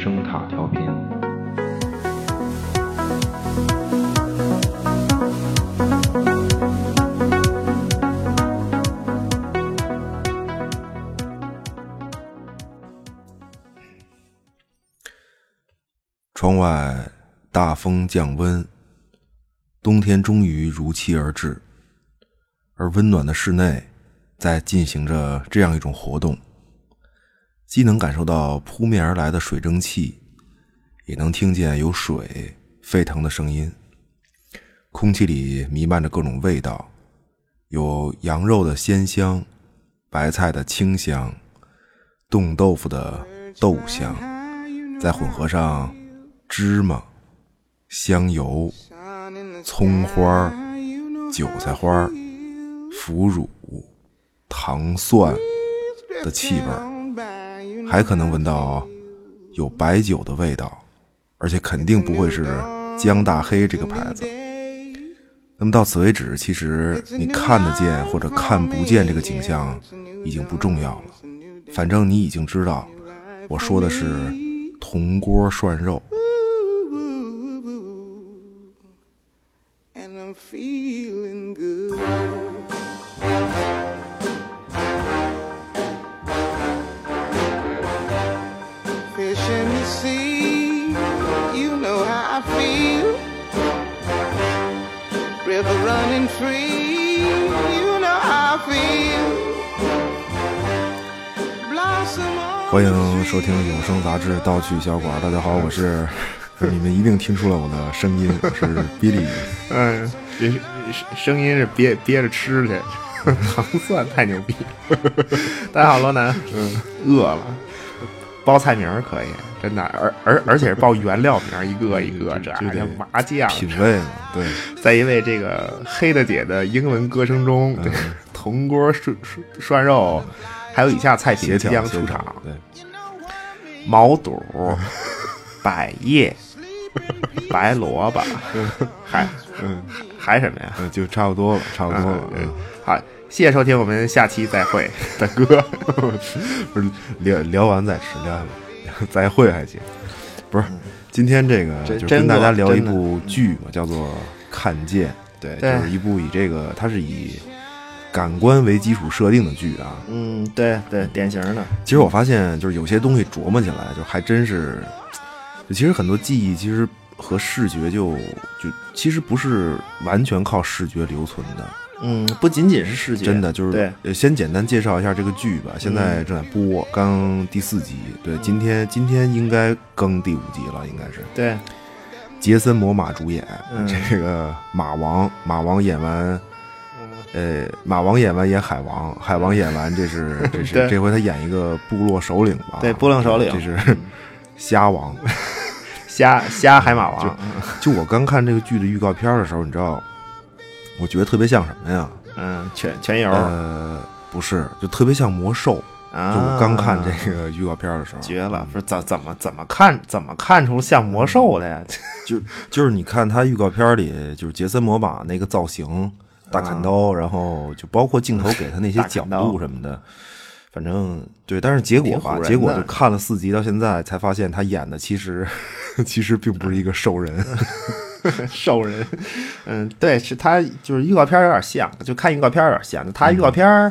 声塔调频。窗外大风降温，冬天终于如期而至，而温暖的室内在进行着这样一种活动，既能感受到扑面而来的水蒸气，也能听见有水沸腾的声音。空气里弥漫着各种味道，有羊肉的鲜香，白菜的清香，冻豆腐的豆香，再混合上。芝麻、香油、葱花、韭菜花、腐乳、糖蒜的气味，还可能闻到有白酒的味道，而且肯定不会是江大黑这个牌子。那么到此为止，其实你看得见或者看不见这个景象已经不重要了，反正你已经知道，我说的是铜锅涮肉。欢迎收听有声杂志《盗趣小馆》，大家好，我是。你们一定听出了我的声音，我是 Billy。嗯，这声音是憋憋着吃去，糖蒜太牛逼。大家好，罗南，嗯，饿了，报菜名可以，真的，而而而且是报原料名，一个一个，这麻将，品味嘛。对，在一位这个黑的姐的英文歌声中，对，铜锅涮涮肉，还有以下菜品即将出场，对，毛肚，百叶。白萝卜，还嗯还什么呀？嗯就差不多了，差不多了。嗯，好，谢谢收听，我们下期再会，大哥。不是聊聊完再吃，聊完 再会还行。不是，今天这个就跟大家聊一部剧嘛，叫做《看见》。对，就是一部以这个，它是以感官为基础设定的剧啊。嗯，对对，典型的。其实我发现，就是有些东西琢磨起来，就还真是。就其实很多记忆其实和视觉就就其实不是完全靠视觉留存的，嗯，不仅仅是视觉，真的就是先简单介绍一下这个剧吧。现在正在播，刚第四集，对，今天今天应该更第五集了，应该是。对，杰森·摩马主演，这个马王，马王演完，呃，马王演完演海王，海王演完，这是这是这回他演一个部落首领吧？对，部落首领，这是 虾王。虾虾海马王，就我刚看这个剧的预告片的时候，你知道，我觉得特别像什么呀？嗯，全全游。呃，不是，就特别像魔兽。啊，就我刚看这个预告片的时候，绝了！不是怎怎么怎么看怎么看出像魔兽的呀？就就是你看他预告片里，就是杰森魔马那个造型，大砍刀，然后就包括镜头给他那些角度什么的。反正对，但是结果吧，结果就看了四集到现在，才发现他演的其实 其实并不是一个兽人，兽人。嗯，对，是他就是预告片有点像，就看预告片有点像。他预告片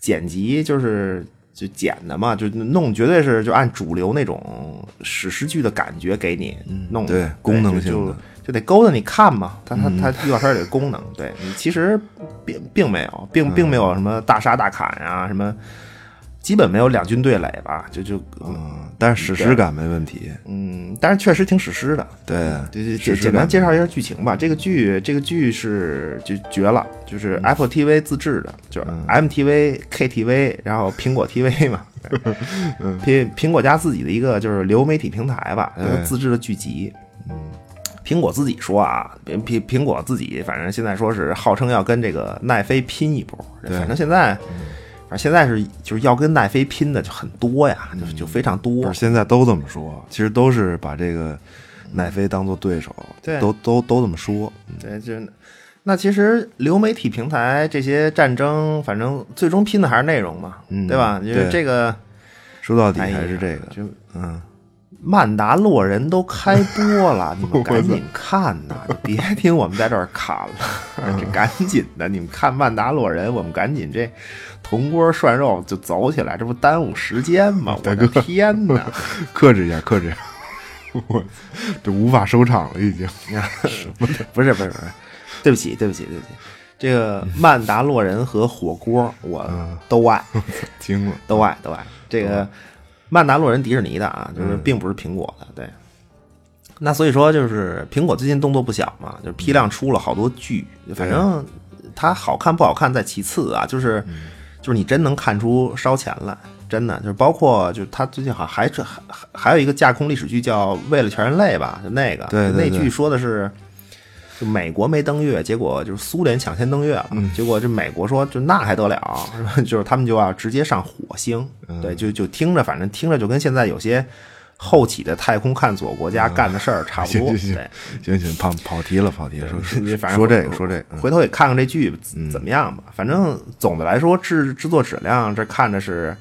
剪辑就是就剪的嘛，就弄绝对是就按主流那种史诗剧的感觉给你弄，对功能性的。就得勾搭你看嘛，它它它预告片里的功能，对你其实并并没有，并并没有什么大杀大砍啊，什么基本没有两军对垒吧，就就嗯，但是史诗感没问题，嗯，但是确实挺史诗的，对对对，简单介绍一下剧情吧。这个剧这个剧是就绝了，就是 Apple TV 自制的，就是 MTV、KTV，然后苹果 TV 嘛，苹苹果家自己的一个就是流媒体平台吧，自制的剧集，嗯。苹果自己说啊，苹苹苹果自己反正现在说是号称要跟这个奈飞拼一波，反正现在，反正现在是就是要跟奈飞拼的就很多呀，就就非常多。现在都这么说，其实都是把这个奈飞当做对手，对，都都都这么说。对，就那其实流媒体平台这些战争，反正最终拼的还是内容嘛，对吧？就是这个说到底还是这个，就嗯。曼达洛人都开播了，你们赶紧看呐！别听我们在这儿侃了，这赶紧的，你们看曼达洛人，我们赶紧这铜锅涮肉就走起来，这不耽误时间吗？我的天哪！克制一下，克制一下，我这无法收场了，已经。不是不是不是，对不起对不起对不起。这个曼达洛人和火锅我都爱，惊了，都爱都爱。这个曼达洛人迪士尼的啊，就是并不是苹果的，对。那所以说，就是苹果最近动作不小嘛，就是批量出了好多剧，反正它好看不好看在其次啊，就是就是你真能看出烧钱来，真的。就是包括就是它最近好像还还还有一个架空历史剧叫《为了全人类》吧，就那个，对那剧说的是。就美国没登月，结果就是苏联抢先登月了。结果这美国说，就那还得了，就是他们就要直接上火星。对，就就听着，反正听着就跟现在有些后起的太空探索国家干的事儿 差不多。对，行行，跑跑题了，跑题了。说反正说这个，说这个，回头也看看这剧怎么样吧。反正总的来说，制制作质量这看着是。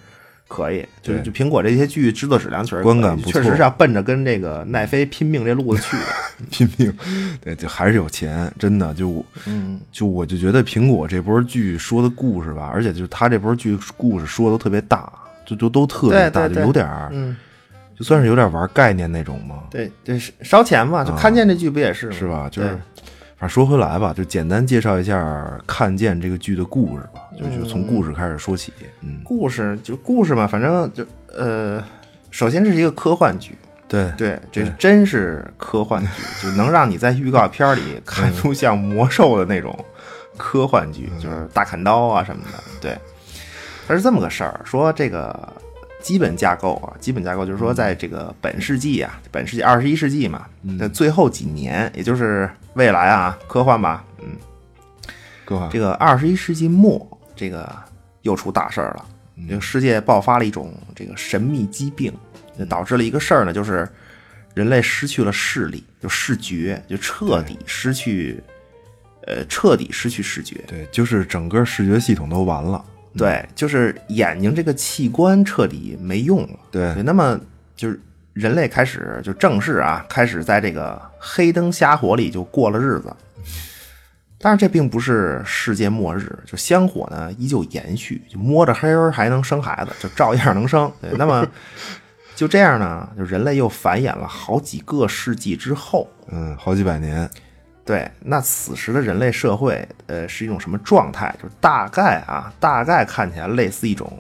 可以，就是就苹果这些剧制作质量确实观感不错，确实是要奔着跟这个奈飞拼命这路子去的，拼命，对，就还是有钱，真的。就，嗯，就我就觉得苹果这波剧说的故事吧，而且就是他这波剧故事说的特别大，就就都特别大，就有点儿，嗯，就算是有点玩概念那种嘛，对，对，烧钱嘛，就看见这剧不也是是吧？就是。反正说回来吧，就简单介绍一下《看见》这个剧的故事吧，就就从故事开始说起。嗯，故事就故事嘛，反正就呃，首先这是一个科幻剧，对对，这真是科幻剧，就能让你在预告片里看出像魔兽的那种科幻剧，就是大砍刀啊什么的。对，它是这么个事儿，说这个。基本架构啊，基本架构就是说，在这个本世纪啊，本世纪二十一世纪嘛的最后几年，也就是未来啊，科幻吧，嗯，科幻。这个二十一世纪末，这个又出大事儿了，这个世界爆发了一种这个神秘疾病，导致了一个事儿呢，就是人类失去了视力，就视觉就彻底失去，呃，彻底失去视觉，对，就是整个视觉系统都完了。对，就是眼睛这个器官彻底没用了。对，那么就是人类开始就正式啊，开始在这个黑灯瞎火里就过了日子。但是这并不是世界末日，就香火呢依旧延续，就摸着黑儿还能生孩子，就照样能生。对，那么 就这样呢，就人类又繁衍了好几个世纪之后，嗯，好几百年。对，那此时的人类社会，呃，是一种什么状态？就是大概啊，大概看起来类似一种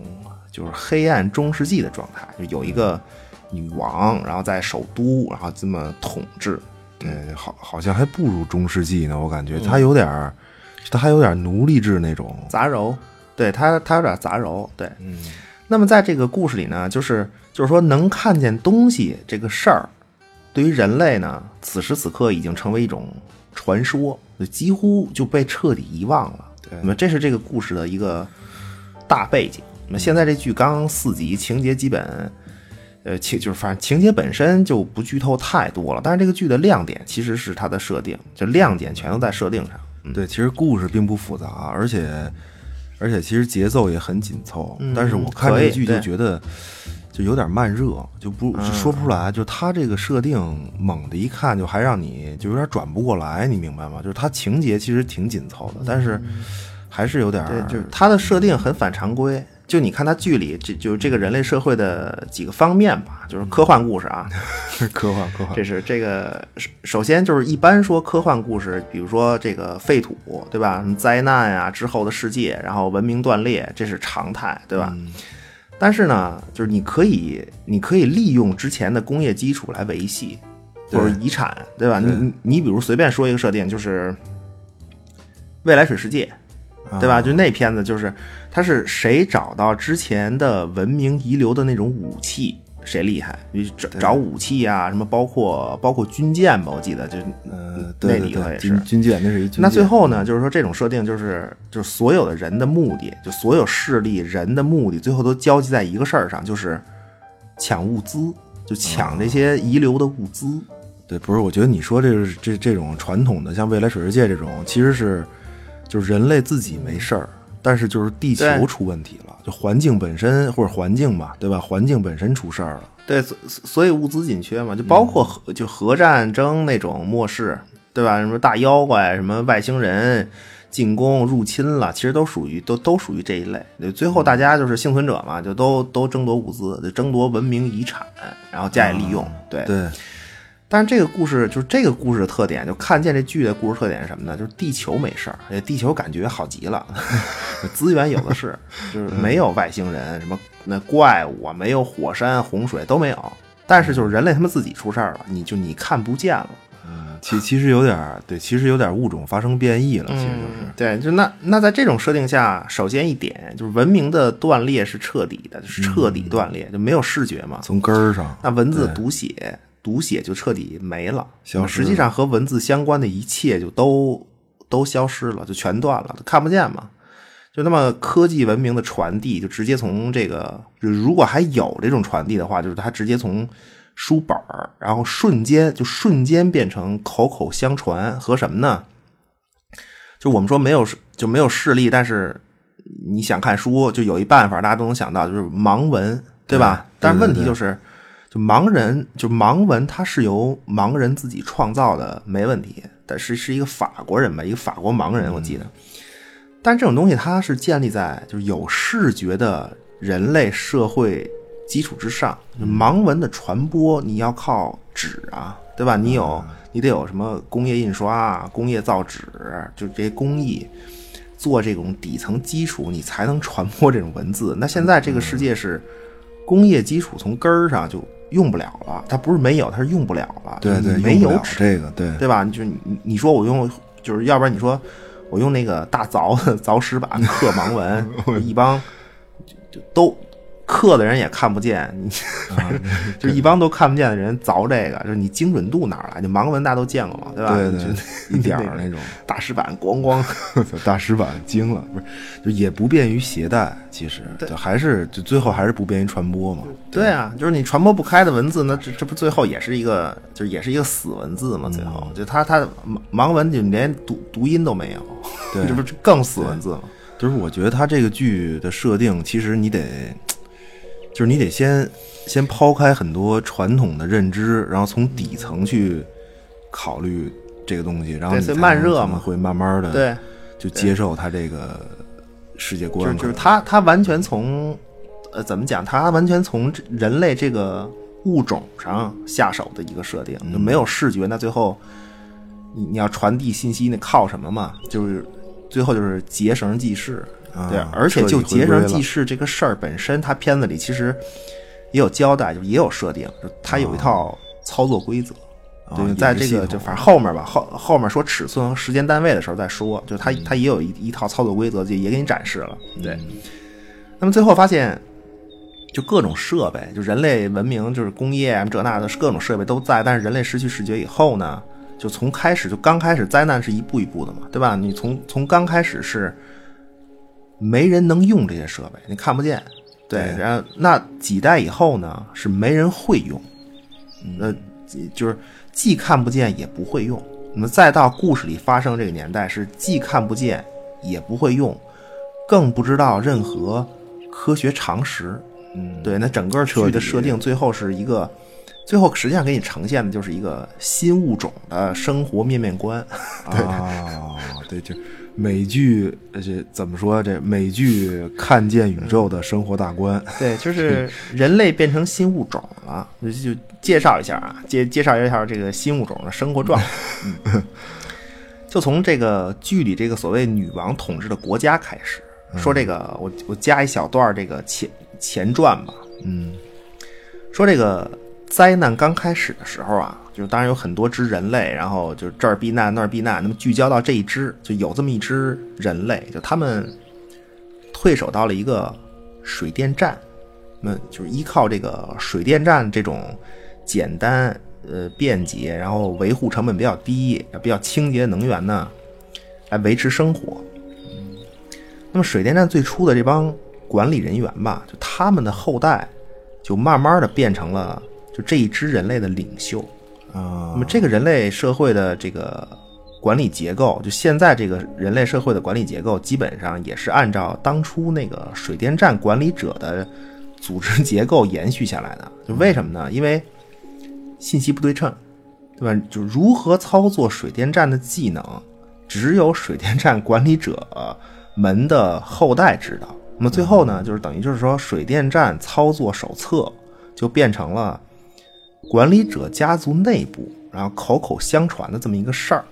就是黑暗中世纪的状态，就有一个女王，然后在首都，然后这么统治。对，好，好像还不如中世纪呢，我感觉它有点儿，它还有点奴隶制那种杂糅。对，它它有点杂糅。对，嗯。那么在这个故事里呢，就是就是说能看见东西这个事儿，对于人类呢，此时此刻已经成为一种。传说几乎就被彻底遗忘了。那么这是这个故事的一个大背景。那么现在这剧刚四集，情节基本，呃，情就是反正情节本身就不剧透太多了。但是这个剧的亮点其实是它的设定，就亮点全都在设定上。对，其实故事并不复杂，而且而且其实节奏也很紧凑。但是我看这剧就觉得。就有点慢热，就不就说不出来。就他这个设定，猛的一看就还让你就有点转不过来，你明白吗？就是他情节其实挺紧凑的，但是还是有点。对，就是他的设定很反常规。就你看他剧里，这就是这个人类社会的几个方面吧，就是科幻故事啊，科幻科幻。这是这个首先就是一般说科幻故事，比如说这个废土，对吧？灾难啊之后的世界，然后文明断裂，这是常态，对吧？但是呢，就是你可以，你可以利用之前的工业基础来维系，或者遗产，对吧？你你比如随便说一个设定，就是未来水世界，对吧？就那片子，就是它是谁找到之前的文明遗留的那种武器。谁厉害？你找找武器啊，什么包括包括军舰吧，我记得就呃那里头也是军舰，那是一。那最后呢，就是说这种设定就是就是所有的人的目的，就所有势力人的目的，最后都交集在一个事儿上，就是抢物资，就抢这些遗留的物资。对，不是，我觉得你说这是这这种传统的，像未来水世界这种，其实是就是人类自己没事儿。但是就是地球出问题了，就环境本身或者环境吧，对吧？环境本身出事儿了，对，所所以物资紧缺嘛，就包括核就核战争那种末世，对吧？什么大妖怪、什么外星人进攻入侵了，其实都属于都都属于这一类。对，最后大家就是幸存者嘛，就都都争夺物资，就争夺文明遗产，然后加以利用。对对，但是这个故事就是这个故事的特点，就看见这剧的故事特点是什么呢？就是地球没事儿，哎地球感觉好极了，资源有的是，就是没有外星人，什么那怪物啊，没有火山、洪水都没有。但是就是人类他们自己出事儿了，你就你看不见了。其其实有点儿对，其实有点物种发生变异了，其实就是。对，就那那在这种设定下，首先一点就是文明的断裂是彻底的，就是彻底断裂，就没有视觉嘛。从根儿上，那文字读写，读写就彻底没了，消失实际上和文字相关的一切就都都消失了，就全断了，看不见嘛。就那么科技文明的传递，就直接从这个，就如果还有这种传递的话，就是它直接从书本儿，然后瞬间就瞬间变成口口相传和什么呢？就我们说没有就没有视力，但是你想看书，就有一办法，大家都能想到，就是盲文，对吧？对但是问题就是，就盲人，就盲文，它是由盲人自己创造的，没问题。但是是一个法国人吧，一个法国盲人，我记得。但这种东西它是建立在就是有视觉的人类社会基础之上。就盲文的传播，你要靠纸啊，对吧？你有你得有什么工业印刷啊、工业造纸，就这些工艺。做这种底层基础，你才能传播这种文字。那现在这个世界是工业基础从根儿上就用不了了，它不是没有，它是用不了了。对对，没有纸，这个，对对吧？就你你说我用，就是要不然你说我用那个大凿凿石板刻盲文，一帮就就都刻的人也看不见，你 就是一帮都看不见的人凿这个，就是你精准度哪儿来？就盲文大家都见过嘛，对吧？对对就，一点儿那种大石板咣咣。大石板惊了，不是，就也不便于携带，其实就还是就最后还是不便于传播嘛。对啊，就是你传播不开的文字，那这这不最后也是一个，就是也是一个死文字嘛？最后就他他盲盲文就连读读音都没有，对 这不是更死文字吗？就是我觉得他这个剧的设定，其实你得，就是你得先先抛开很多传统的认知，然后从底层去考虑这个东西，然后所以你慢热嘛。会慢慢的对，就接受他这个世界观了，就是就是他他完全从呃怎么讲？他完全从人类这个物种上下手的一个设定，就没有视觉，那最后你你要传递信息，那靠什么嘛？就是最后就是结绳记事，啊对，而且就结绳记事这个事儿本身，它片子里其实也有交代，就也有设定，就它有一套操作规则。对，在这个就反正后面吧，后后面说尺寸和时间单位的时候再说，就它它也有一一套操作规则，就也给你展示了。对，那么最后发现，就各种设备，就人类文明，就是工业啊这那的，各种设备都在，但是人类失去视觉以后呢，就从开始就刚开始灾难是一步一步的嘛，对吧？你从从刚开始是没人能用这些设备，你看不见，对，对然后那几代以后呢，是没人会用，呃，就是既看不见也不会用。那么再到故事里发生这个年代，是既看不见也不会用，更不知道任何科学常识。嗯，对，那整个剧的设定最后是一个，最后实际上给你呈现的就是一个新物种的生活面面观。啊，对，就美剧，呃这怎么说？这美剧看见宇宙的生活大观，对，就是人类变成新物种了，就 就介绍一下啊，介介绍一下这个新物种的生活状态。嗯，就从这个剧里这个所谓女王统治的国家开始，说这个我我加一小段这个前前传吧。嗯说这个灾难刚开始的时候啊，就是当然有很多只人类，然后就这儿避难那儿避难，那么聚焦到这一只，就有这么一只人类，就他们退守到了一个水电站，那就是依靠这个水电站这种简单、呃便捷，然后维护成本比较低、比较清洁的能源呢，来维持生活。那么水电站最初的这帮管理人员吧，就他们的后代，就慢慢的变成了就这一支人类的领袖。啊那么这个人类社会的这个管理结构，就现在这个人类社会的管理结构，基本上也是按照当初那个水电站管理者的组织结构延续下来的。就为什么呢？因为信息不对称，对吧？就如何操作水电站的技能，只有水电站管理者们的后代知道。那么最后呢，就是等于就是说，水电站操作手册就变成了管理者家族内部，然后口口相传的这么一个事儿。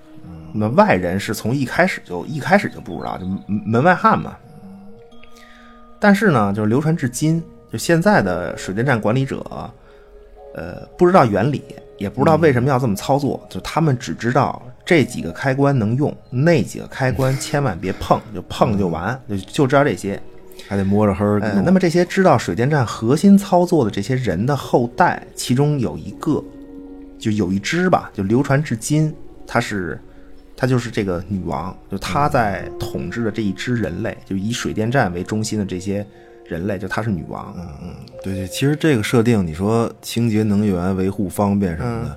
那外人是从一开始就一开始就不知道，就门外汉嘛。但是呢，就是流传至今，就现在的水电站管理者，呃，不知道原理，也不知道为什么要这么操作，就他们只知道这几个开关能用，那几个开关千万别碰，就碰就完，就就知道这些。还得摸着黑儿。呃，那么这些知道水电站核心操作的这些人的后代，其中有一个，就有一支吧，就流传至今，他是，她就是这个女王，就她在统治的这一支人类，就以水电站为中心的这些人类，就她是女王。嗯嗯，对对，其实这个设定，你说清洁能源、维护方便什么的，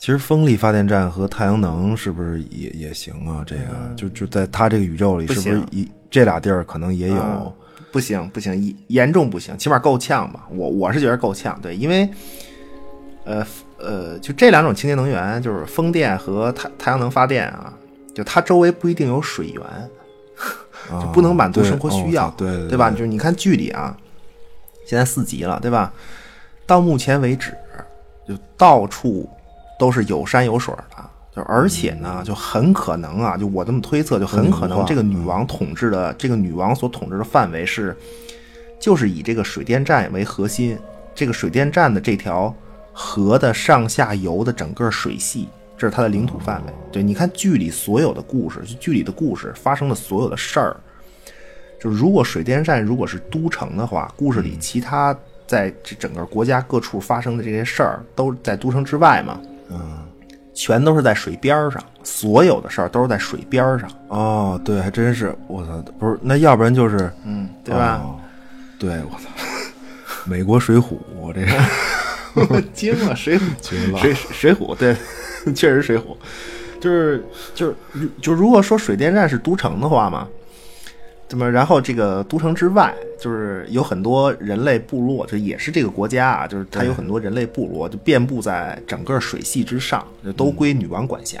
其实风力发电站和太阳能是不是也也行啊？这个就就在它这个宇宙里，是不是一这俩地儿可能也有？不行不行，严严重不行，起码够呛吧。我我是觉得够呛，对，因为，呃呃，就这两种清洁能源，就是风电和太太阳能发电啊，就它周围不一定有水源，就不能满足生活需要，对对吧？就是你看距离啊，现在四级了，对吧？到目前为止，就到处都是有山有水的。而且呢，就很可能啊，就我这么推测，就很可能这个女王统治的这个女王所统治的范围是，就是以这个水电站为核心，这个水电站的这条河的上下游的整个水系，这是它的领土范围。对，你看剧里所有的故事，剧里的故事发生的所有的事儿，就如果水电站如果是都城的话，故事里其他在这整个国家各处发生的这些事儿都在都城之外嘛？嗯。全都是在水边上，所有的事儿都是在水边上。哦，对，还真是，我操，不是，那要不然就是，嗯，对吧？对，我操，美国水浒，我这个 惊了，水浒，水水浒，对，确实水浒，就是就是就如果说水电站是都城的话嘛。那么，然后这个都城之外，就是有很多人类部落，就也是这个国家啊，就是它有很多人类部落，就遍布在整个水系之上，就都归女王管辖。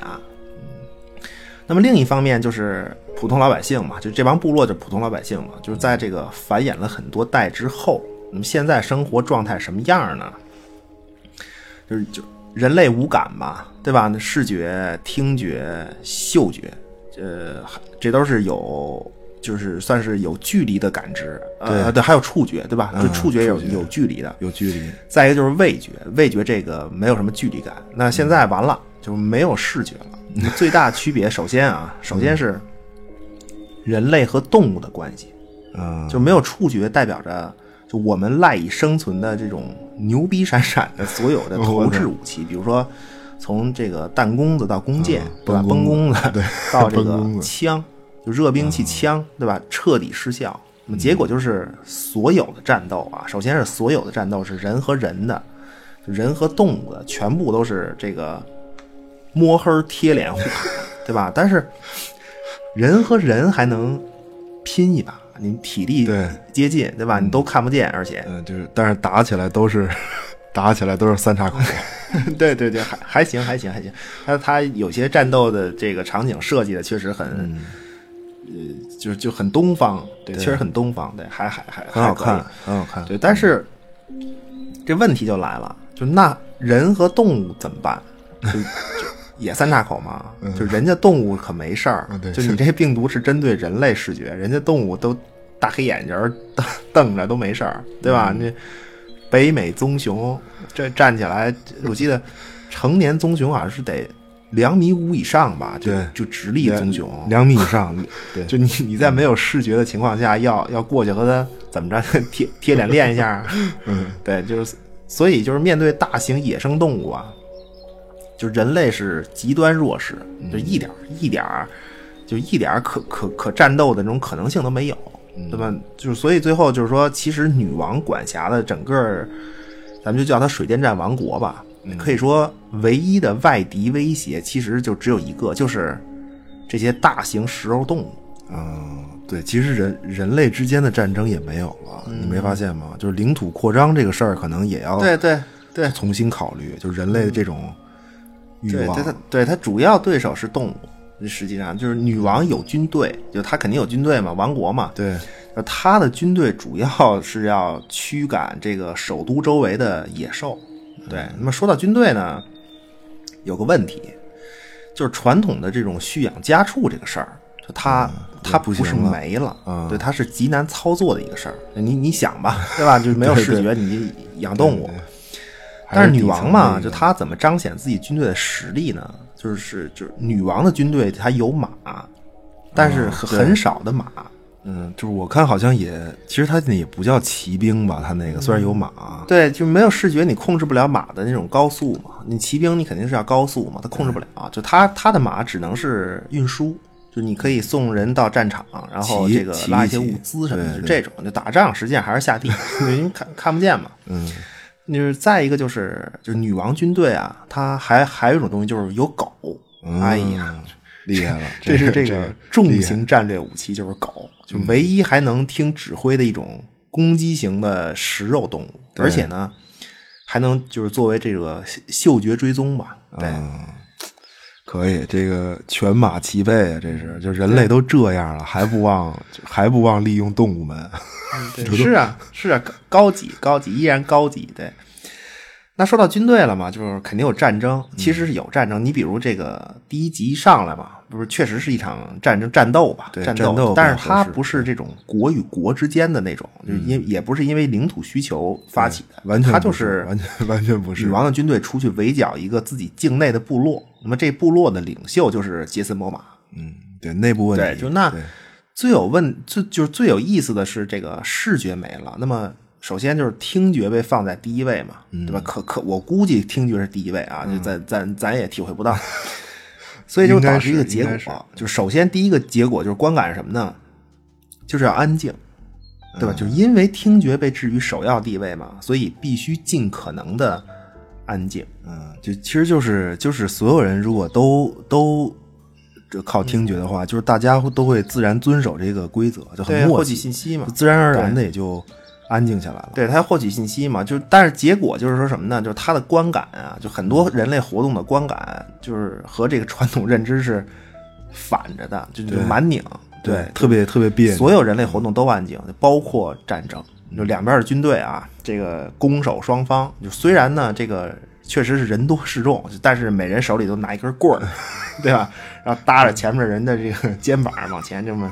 嗯，那么另一方面就是普通老百姓嘛，就这帮部落就普通老百姓嘛，就是在这个繁衍了很多代之后，那么现在生活状态什么样呢？就是就人类五感嘛，对吧？那视觉、听觉、嗅觉，呃，这都是有。就是算是有距离的感知，对对，还有触觉，对吧？对触觉有有距离的，有距离。再一个就是味觉，味觉这个没有什么距离感。那现在完了，就没有视觉了。最大区别，首先啊，首先是人类和动物的关系，嗯，就没有触觉，代表着就我们赖以生存的这种牛逼闪闪的所有的投掷武器，比如说从这个弹弓子到弓箭，对吧？崩弓子到这个枪。热兵器枪，对吧？彻底失效。那么结果就是，所有的战斗啊，首先是所有的战斗是人和人的，人和动物的，全部都是这个摸黑贴脸 对吧？但是人和人还能拼一把，你体力对接近，对吧？你都看不见，而且嗯，就是，但是打起来都是 打起来都是三叉口。对对对，还还行，还行，还行。他他有些战斗的这个场景设计的确实很。呃，就是就很东方，对，确实很东方，对，还还还很好看，很好看，对。但是这问题就来了，就那人和动物怎么办？就就 也三岔口嘛？就人家动物可没事儿，就你这病毒是针对人类视觉，人家动物都大黑眼睛瞪瞪着都没事儿，对吧？那北美棕熊这站起来，我记得成年棕熊好像是得。两米五以上吧，就就直立棕熊，两米以上，对，就你你在没有视觉的情况下，要要过去和它怎么着贴贴脸练一下，嗯，对，就是所以就是面对大型野生动物啊，就人类是极端弱势，就一点一点就一点可可可战斗的那种可能性都没有，对吧？就是所以最后就是说，其实女王管辖的整个，咱们就叫它水电站王国吧。可以说，唯一的外敌威胁其实就只有一个，就是这些大型食肉动物。嗯，对，其实人人类之间的战争也没有了，你没发现吗？就是领土扩张这个事儿，可能也要对对对重新考虑，就是人类的这种欲望。对它，对它主要对手是动物。实际上就是女王有军队，就她肯定有军队嘛，王国嘛。对，她的军队主要是要驱赶这个首都周围的野兽。对，那么说到军队呢，有个问题，就是传统的这种蓄养家畜这个事儿，就它它不是没了，对，它是极难操作的一个事儿。你你想吧，对吧？就是没有视觉，你养动物，但是女王嘛，就她怎么彰显自己军队的实力呢？就是就是女王的军队，她有马，但是很少的马。嗯，就是我看好像也，其实它那也不叫骑兵吧？它那个虽然有马，对，就没有视觉，你控制不了马的那种高速嘛。你骑兵你肯定是要高速嘛，它控制不了。就它它的马只能是运输，就你可以送人到战场，然后这个拉一些物资什么的，就这种。就打仗实际上还是下地，因为看看不见嘛。嗯。就是再一个就是，就是女王军队啊，它还还有一种东西，就是有狗。哎呀，厉害了！这是这个重型战略武器，就是狗，就唯一还能听指挥的一种攻击型的食肉动物，而且呢，还能就是作为这个嗅觉追踪吧。对，可以，这个犬马齐备啊！这是，就人类都这样了，还不忘还不忘利用动物们。是啊，是啊，高级高级依然高级。对，那说到军队了嘛，就是肯定有战争，其实是有战争。你比如这个第一集上来嘛，不是确实是一场战争战斗吧？战斗，但是它不是这种国与国之间的那种，就因也不是因为领土需求发起的，完全它就是完全完全不是。女王的军队出去围剿一个自己境内的部落，那么这部落的领袖就是杰森·摩马。嗯，对，内部问题，对，就那。最有问最就是最有意思的是这个视觉没了。那么首先就是听觉被放在第一位嘛，对吧？可可我估计听觉是第一位啊，就咱咱咱也体会不到，所以就导致一个结果，就首先第一个结果就是观感是什么呢？就是要安静，对吧？就是因为听觉被置于首要地位嘛，所以必须尽可能的安静。嗯，就其实就是就是所有人如果都都。这靠听觉的话，就是大家都会自然遵守这个规则，就很默契信息嘛，自然而然的也就安静下来了。对他获取信息嘛，就但是结果就是说什么呢？就是他的观感啊，就很多人类活动的观感，就是和这个传统认知是反着的，就就蛮拧。对，特别特别别扭。所有人类活动都安静，包括战争，就两边的军队啊，这个攻守双方，就虽然呢这个。确实是人多势众，但是每人手里都拿一根棍儿，对吧？然后搭着前面人的这个肩膀往前这么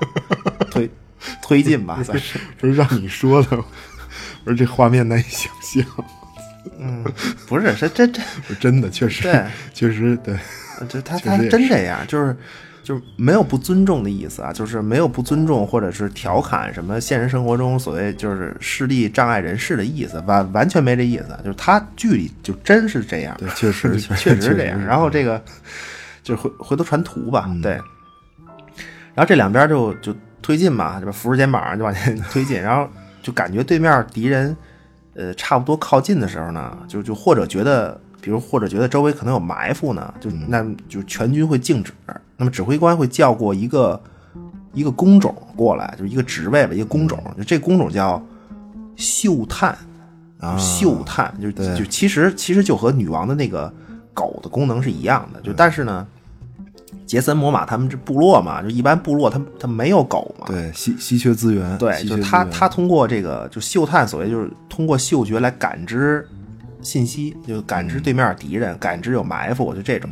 推 推进吧。不是让你说的，不是这画面难以想象。嗯，不是，是真真真的，确实，对，确实对，就他他真这样，就是。就没有不尊重的意思啊，就是没有不尊重或者是调侃什么现实生活中所谓就是视力障碍人士的意思，完完全没这意思，就是他剧里就真是这样，对，确实确实是这样。然后这个就是回回头传图吧，对。然后这两边就就推进嘛，这扶着肩膀就往前 推进，然后就感觉对面敌人呃差不多靠近的时候呢，就就或者觉得。比如或者觉得周围可能有埋伏呢，就那就全军会静止。那么指挥官会叫过一个一个工种过来，就是一个职位吧，一个工种。就这工种叫嗅探啊，嗅探就就其实其实就和女王的那个狗的功能是一样的。就但是呢，杰森摩马他们这部落嘛，就一般部落他他没有狗嘛，对稀稀缺资源，对，就他他通过这个就嗅探，所谓就是通过嗅觉来感知。信息就感知对面敌人，感知有埋伏，就这种。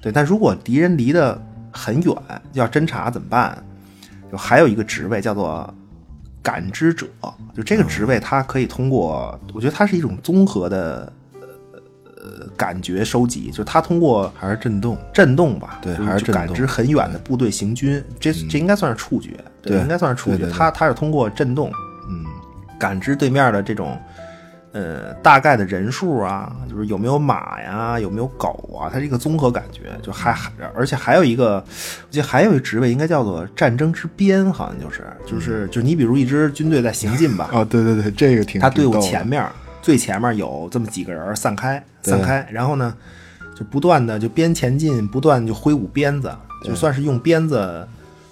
对，但如果敌人离得很远，要侦查怎么办？就还有一个职位叫做感知者，就这个职位，他可以通过，我觉得它是一种综合的呃感觉收集，就是他通过还是震动，震动吧，对，还是感知很远的部队行军，这这应该算是触觉，对，应该算是触觉。他他是通过震动，嗯，感知对面的这种。呃，大概的人数啊，就是有没有马呀，有没有狗啊，它是一个综合感觉，就还还，而且还有一个，我记得还有一个职位应该叫做战争之鞭，好像就是，就是就你比如一支军队在行进吧，啊，对对对，这个挺，他队伍前面最前面有这么几个人散开散开，然后呢，就不断的就边前进，不断就挥舞鞭子，就算是用鞭子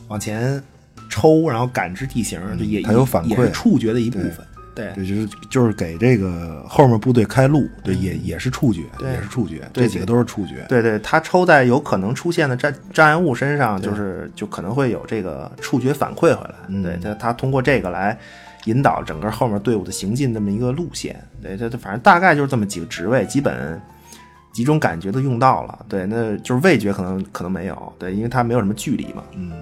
往前抽，然后感知地形，就也它有反馈。也是触觉的一部分。对对，就是就是给这个后面部队开路，对，也也是触觉，对。也是触觉，这几个都是触觉。对对，他抽在有可能出现的障障碍物身上，就是就可能会有这个触觉反馈回来。嗯。对，他他通过这个来引导整个后面队伍的行进这么一个路线。对，它它反正大概就是这么几个职位，基本几种感觉都用到了。对，那就是味觉可能可能没有，对，因为它没有什么距离嘛。嗯，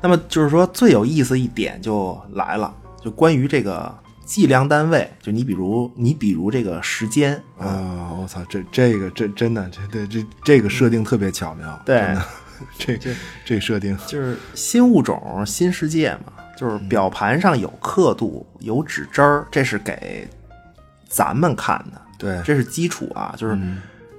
那么就是说最有意思一点就来了，就关于这个计量单位，就你比如你比如这个时间啊，我操，这这个这真的，这对这这个设定特别巧妙，对真的，这这设定，就是新物种、新世界嘛，就是表盘上有刻度、有指针儿，这是给咱们看的，对，这是基础啊。就是，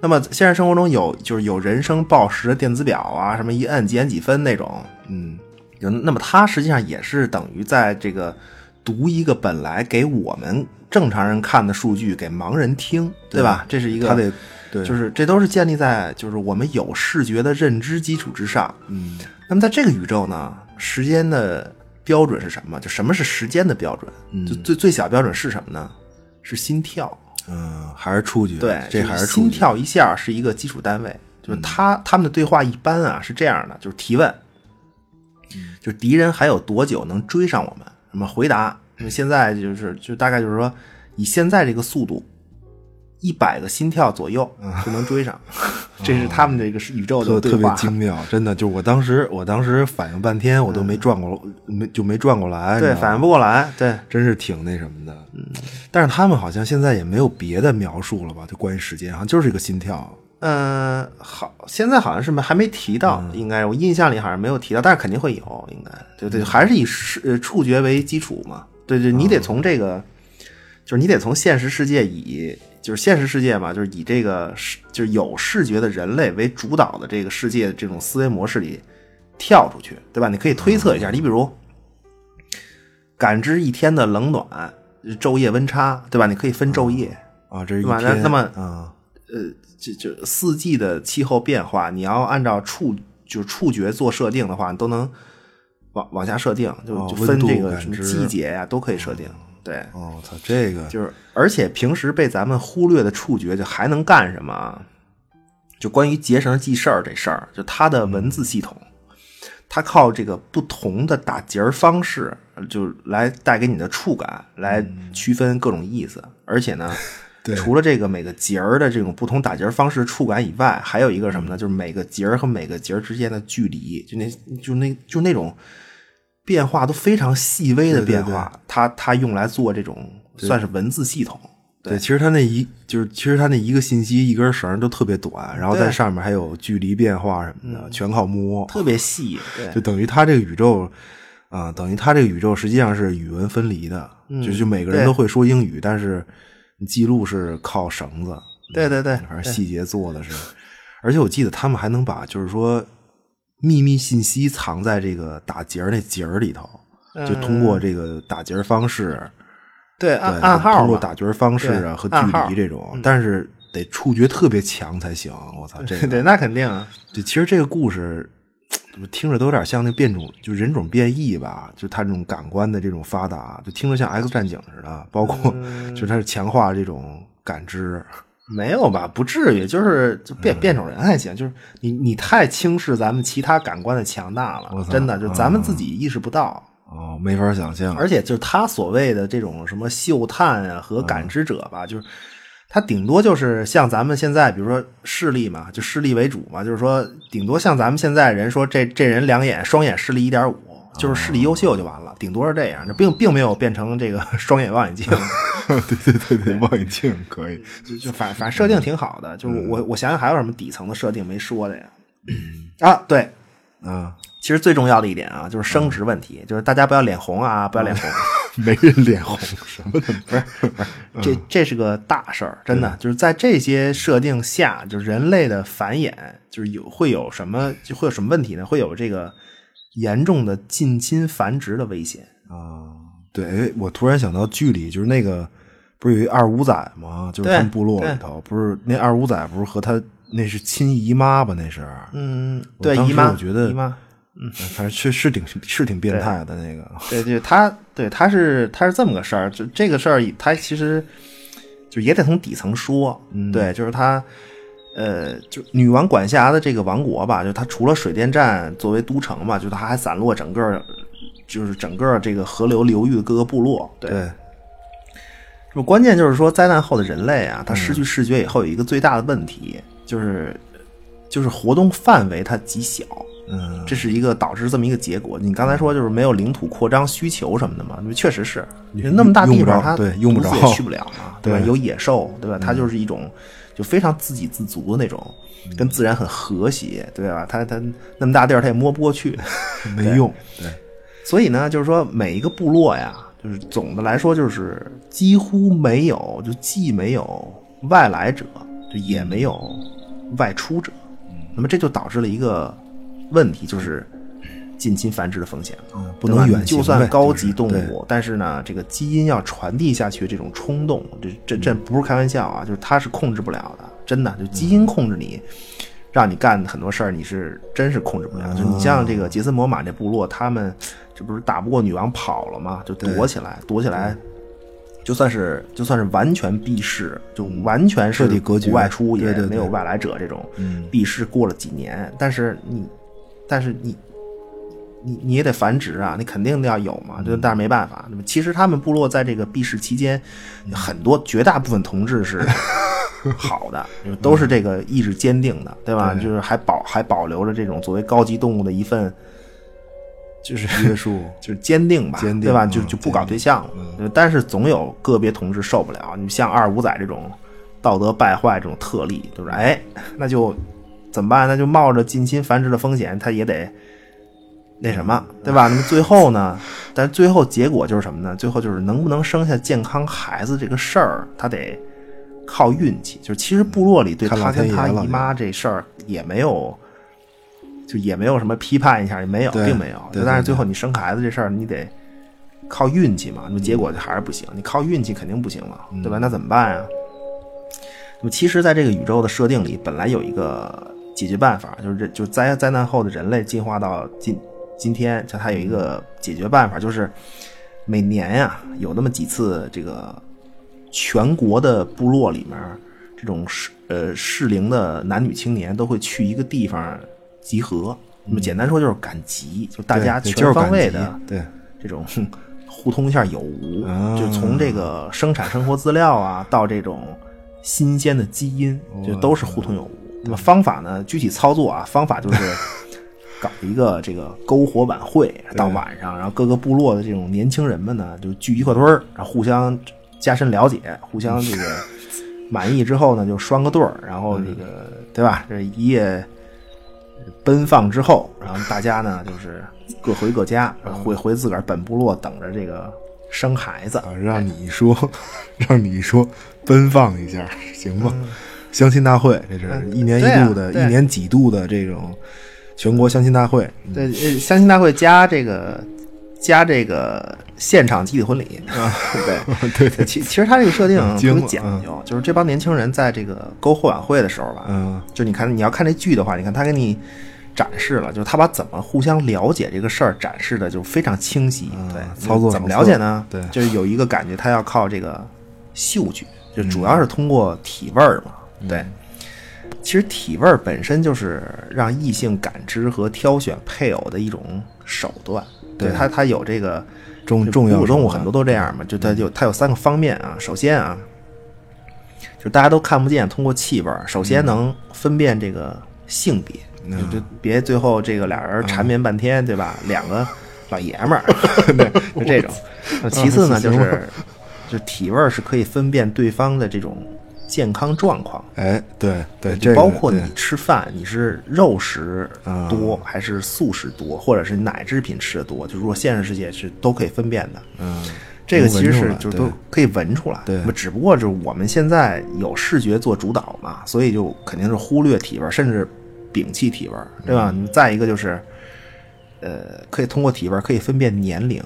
那么现实生活中有就是有人生报时的电子表啊，什么一摁几点几分那种，嗯，有那么它实际上也是等于在这个读一个本来给我们正常人看的数据给盲人听，对吧？这是一个他得对，就是这都是建立在就是我们有视觉的认知基础之上。嗯，那么在这个宇宙呢，时间的标准是什么？就什么是时间的标准？嗯就最最小标准是什么呢？是心跳。嗯，还是触觉，对，这还是触觉，心跳一下是一个基础单位。就是他他们的对话一般啊是这样的，就是提问，就是敌人还有多久能追上我们？什么回答，那么现在就是就大概就是说，以现在这个速度，一百个心跳左右就能追上。这是他们这个是宇宙特特别。精妙，真的，就是我当时我当时反应半天，我都没转过，没就没转过来，对，反应不过来。对，真是挺那什么的。嗯，但是他们好像现在也没有别的描述了吧？就关于时间，好像就是一个心跳。嗯，好，现在好像是没还没提到，应该我印象里好像没有提到，但是肯定会有，应该对对，还是以视呃触觉为基础嘛，对对，你得从这个，就是你得从现实世界以就是现实世界嘛，就是以这个视就是有视觉的人类为主导的这个世界这种思维模式里跳出去，对吧？你可以推测一下，你比如感知一天的冷暖、昼夜温差，对吧？你可以分昼夜，啊，这是一天。那那么啊，就就四季的气候变化，你要按照触就是触觉做设定的话，你都能往往下设定，就分这个什么季节呀、都可以设定。对，哦，操，这个就是而且平时被咱们忽略的触觉，就还能干什么啊？就关于结绳记事儿这事儿，就它的文字系统，它靠这个不同的打结儿方式，就来带给你的触感，来区分各种意思。而且呢，对除了这个每个结儿的这种不同打结儿方式触感以外，还有一个什么呢？就是每个结儿和每个结儿之间的距离，就那就那就那种变化都非常细微的对对变化，它它用来做这种算是文字系统。对，其实它那一就是，其实它那一个信息一根绳都特别短，然后在上面还有距离变化什么的，全靠摸，特别细，对。就等于它这个宇宙啊、等于它这个宇宙实际上是语文分离的，就就每个人都会说英语，但是你记录是靠绳子，对对对，反正细节做的是，而且我记得他们还能把就是说秘密信息藏在这个打结儿那结儿里头，就通过这个打结儿方式。对对，暗暗号通过打结方式啊和距离这种，但是得触觉特别强才行。我操，这个对，那肯定啊。对，其实这个故事怎么听着都有点像那变种，就人种变异吧，就他这种感官的这种发达，就听着像 X 战警似的，包括嗯就它是强化这种感知。没有吧？不至于，就是就变变种人还行，就是你你太轻视咱们其他感官的强大了，真的，就咱们自己意识不到。哦，没法想象。而且就是他所谓的这种什么嗅探啊和感知者吧，就是他顶多就是像咱们现在，比如说视力嘛，就视力为主嘛，就是说顶多像咱们现在人说这这人两眼双眼视力一点五，就是视力优秀就完了，顶多是这样，这并并没有变成这个 双眼望远镜，对对对对，望远镜可以。就就反反正设定挺好的，就是我我想想还有什么底层的设定没说的呀？啊，对，啊，其实最重要的一点啊，就是生殖问题，就是大家不要脸红啊，不要脸红。没人脸红，什么的不是，不是，这这是个大事儿，真的，就是在这些设定下，就是人类的繁衍，就是有会有什么，就会有什么问题呢？会有这个严重的近亲繁殖的危险。啊。对，哎我突然想到剧里就是那个不是有一二五仔吗？就是他们部落里头，不是那二五仔不是和他那是亲姨妈吧？那是，嗯，对姨妈，我觉得姨妈，嗯，反正是是挺是挺变态的那个。对对，他对他是他是这么个事儿，就这个事儿他其实就也得从底层说，对，就是他呃，就女王管辖的这个王国吧，就它除了水电站作为都城嘛，就它还散落整个就是整个这个河流流域的各个部落，对。这关键就是说，灾难后的人类啊，他失去视觉以后有一个最大的问题，就是就是活动范围它极小。嗯，这是一个导致这么一个结果。你刚才说就是没有领土扩张需求什么的嘛？确实是，那么大地方它对用不着也去不了嘛，对吧？有野兽，对吧？它就是一种就非常自给自足的那种，跟自然很和谐，对吧？他他那么大地儿他也摸不过去，没用。对，所以呢，就是说每一个部落呀，就是总的来说就是几乎没有，就既没有外来者，就也没有外出者。那么这就导致了一个。问题就是近亲繁殖的风险，不能远就算高级动物，但是呢，这个基因要传递下去，这种冲动，这这这不是开玩笑啊，就是它是控制不了的，真的，就基因控制你，让你干很多事儿，你是真是控制不了。就你像这个杰森·摩马这部落，他们这不是打不过女王跑了吗？就躲起来，躲起来，就算是就算是完全避世，就完全是隔绝外出，也没有外来者这种避世，过了几年，但是你。但是你，你你也得繁殖啊，你肯定要有嘛。就但是没办法，那么其实他们部落在这个避世期间，很多绝大部分同志是 好的，都是这个意志坚定的，对吧？就是还保还保留着这种作为高级动物的一份，就是约 束，就是坚定吧，对吧？就就不搞对象了。但是总有个别同志受不了，你像二五仔这种道德败坏这种特例，就是哎，那就。怎么办？那就冒着近亲繁殖的风险，他也得那什么，对吧？那么最后呢？但最后结果就是什么呢？最后就是能不能生下健康孩子这个事儿，他得靠运气。就是其实部落里对他跟他姨妈这事儿也没有，就也没有什么批判一下，也没有，并没有。但是最后你生孩子这事儿，你得靠运气嘛。那么结果就还是不行，你靠运气肯定不行了，对吧？那怎么办啊？那么其实，在这个宇宙的设定里，本来有一个。解决办法就是，就灾灾难后的人类进化到今今天，叫它有一个解决办法，就是每年呀有那么几次，这个全国的部落里面，这种适呃适龄的男女青年都会去一个地方集合。那么简单说就是赶集，就大家全方位的对这种互通一下有无，就从这个生产生活资料啊，到这种新鲜的基因，就都是互通有无。那么方法呢？具体操作啊，方法就是 搞一个这个篝火晚会，到晚上，然后各个部落的这种年轻人们呢，就聚一块堆儿，然后互相加深了解，互相这个 满意之后呢，就拴个对儿，然后这个对吧？这一夜奔放之后，然后大家呢就是各回各家，回回自个儿本部落等着这个生孩子。让你说，让你说，奔放一下行吗？相亲大会，这是一年一度的，一年几度的这种全国相亲大会。对，相亲大会加这个加这个现场集体婚礼啊，对 对对。其其实他这个设定特别讲究，就是这帮年轻人在这个篝火晚会的时候吧，嗯，就你看你要看这剧的话，你看他给你展示了，就是他把怎么互相了解这个事儿展示的就非常清晰。对，操作怎么了解呢？对，就是有一个感觉，他要靠这个嗅觉，就主要是通过体味儿嘛。对，其实体味本身就是让异性感知和挑选配偶的一种手段。对它，它有这个重重要。动物很多都这样嘛，就它就它有三个方面啊。首先啊，就大家都看不见，通过气味，首先能分辨这个性别，就别最后这个俩人缠绵半天，对吧？两个老爷们儿，就这种。其次呢，就是就体味是可以分辨对方的这种。健康状况，哎，对对，就包括你吃饭，你是肉食多还是素食多，或者是奶制品吃的多，就如果现实世界是都可以分辨的。嗯，这个其实是就是都可以闻出来。对，只不过就是我们现在有视觉做主导嘛，所以就肯定是忽略体味，甚至摒弃体味，对吧？再一个就是，呃，可以通过体味可以分辨年龄。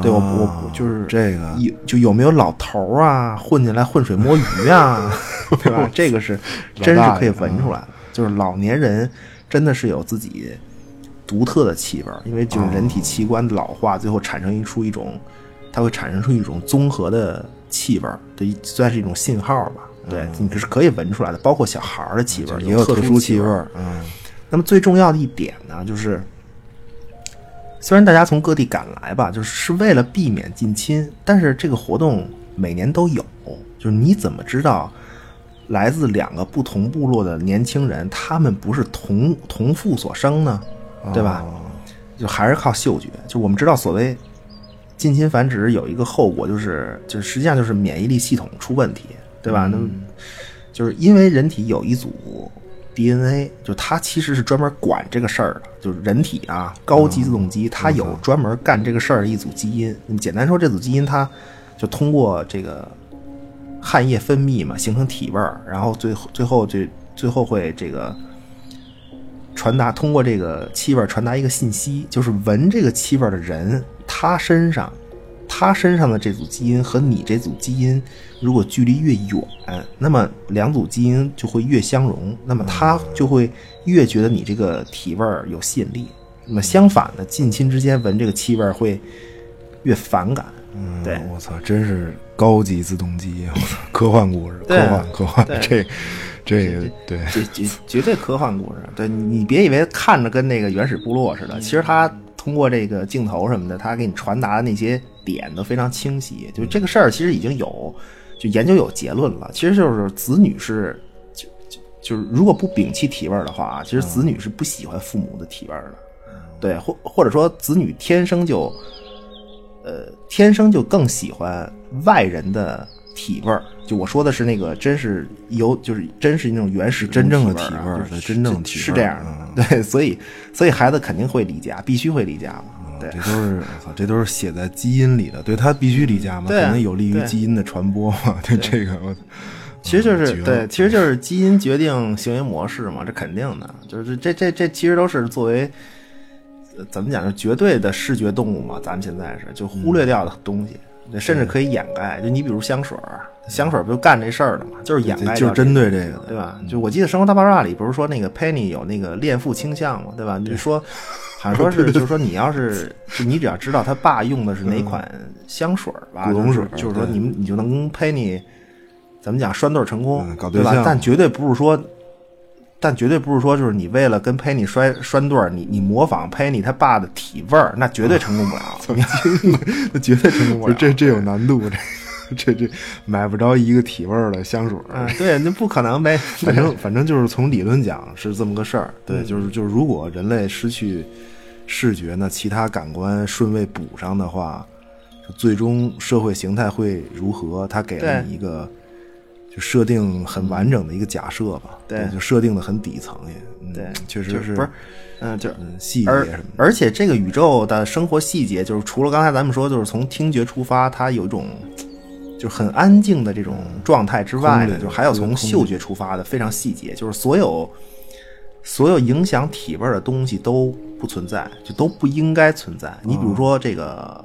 对，我我就是这个有就有没有老头啊混进来浑水摸鱼啊，对吧？这个是真是可以闻出来的，就是老年人真的是有自己独特的气味儿，因为就是人体器官老化，最后产生一出一种，它会产生出一种综合的气味儿，这一算是一种信号吧。对，你是可以闻出来的，包括小孩儿的气味儿也有特殊气。味儿，嗯，那么最重要的一点呢，就是虽然大家从各地赶来吧，就是是为了避免近亲，但是这个活动每年都有。就是你怎么知道来自两个不同部落的年轻人，他们不是同同父所生呢？对吧？就还是靠嗅觉。就我们知道，所谓近亲繁殖有一个后果，就是就是实际上就是免疫力系统出问题，对吧？那么就是因为人体有一组 DNA，就它其实是专门管这个事儿的，就是人体啊高级自动机，它有专门干这个事儿的一组基因。你简单说，这组基因它就通过这个汗液分泌嘛，形成体味儿，然后最后最后最最后会这个传达通过这个气味传达一个信息，就是闻这个气味的人，他身上他身上的这组基因和你这组基因如果距离越远，那么两组基因就会越相融，那么他就会越觉得你这个体味儿有吸引力。那么相反的，近亲之间闻这个气味儿会越反感。嗯对我操，真是高级自动机，我操，科幻故事，科幻科幻，这这个对，绝绝绝对科幻故事。对你你别以为看着跟那个原始部落似的，其实它通过这个镜头什么的，他给你传达的那些点都非常清晰。就这个事儿其实已经有就研究有结论了，其实就是子女是就就就是如果不摒弃体味的话啊，其实子女是不喜欢父母的体味的。对，或或者说子女天生就呃天生就更喜欢外人的体味儿。就我说的是那个，真是有就是真是那种原始真正的体体味儿啊就是真正的体味儿是这样的。对，所以所以孩子肯定会离家，必须会离家嘛。对这都是我操，这都是写在基因里的，对他必须离家嘛，对可能有利于基因的传播嘛，对这个我。其实就是对，其实就是基因决定行为模式嘛，这肯定的，就是这这这其实都是作为呃怎么讲，是绝对的视觉动物嘛，咱们现在是就忽略掉的东西，对甚至可以掩盖。就你比如香水儿，香水儿不就干这事儿的嘛，就是掩盖这个，就是针对这个的对吧？就我记得《生活大爆炸》里不是说那个 Penny 有那个恋父倾向嘛，对吧？你就说。好像说是，就是说，你要是就你只要知道他爸用的是哪款香水儿吧，古龙水就是就是说你们你就能跟 Penny 怎么讲拴对成功，对吧嗯搞对象？但绝对不是说，但绝对不是说，就是你为了跟 Penny 对儿，你你模仿 Penny 他爸的体味儿，那绝对成功不了，那绝对成功不了。这这有难度，这这这买不着一个体味儿的香水对，那不可能呗。反正反正就是从理论讲是这么个事儿，对，嗯就是就是如果人类失去视觉，呢其他感官顺位补上的话，最终社会形态会如何？他给了你一个就设定很完整的一个假设吧，对就设定的很底层也，嗯对确实就是不是，嗯，就细节而什么的，而且这个宇宙的生活细节，就是除了刚才咱们说，就是从听觉出发，它有一种就是很安静的这种状态之外呢，就还有从嗅觉出发的非常细节，就是所有所有影响体味的东西都不存在，就都不应该存在。你比如说这个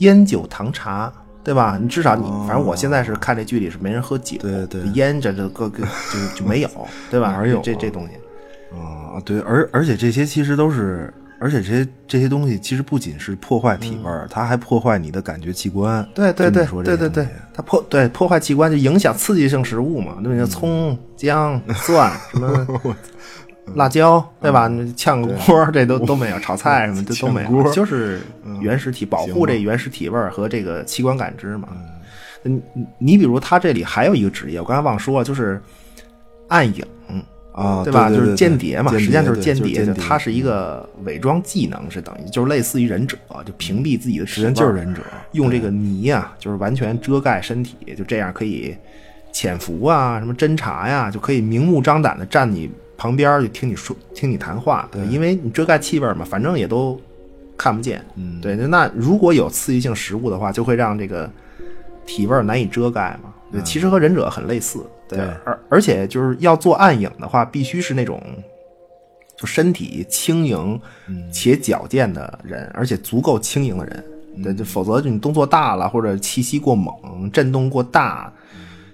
烟酒糖茶。对吧？你至少你，反正我现在是看这剧里是没人喝酒，对对烟这这个个就就没有，对吧？哪儿有啊这这东西？啊，对，而而且这些其实都是，而且这些这些东西其实不仅是破坏体味儿，它还破坏你的感觉器官。嗯对对对对对对它破对破坏器官就影响刺激性食物嘛，对不对？葱、姜、蒜什么 辣椒，对吧？你炝个锅这都都没有，炒菜什么这都没有，锅就是原始体保护这原始体味儿和这个器官感知嘛。你你你比如他这里还有一个职业，我刚才忘说了，就是暗影。啊，对吧？就是间谍嘛，实际上就是间谍，它是一个伪装技能，是等于就是类似于忍者，就屏蔽自己的实际上体味儿就是忍者，用这个泥啊，就是完全遮盖身体，就这样可以潜伏啊，什么侦查呀，就可以明目张胆的站你旁边就听你说听你谈话，对，因为你遮盖气味嘛，反正也都看不见，嗯对。那如果有刺激性食物的话，就会让这个体味难以遮盖嘛。对，其实和忍者很类似，对。对而而且就是要做暗影的话，必须是那种就身体轻盈且矫健的人，而且足够轻盈的人。对，就否则就你动作大了，或者气息过猛、震动过大，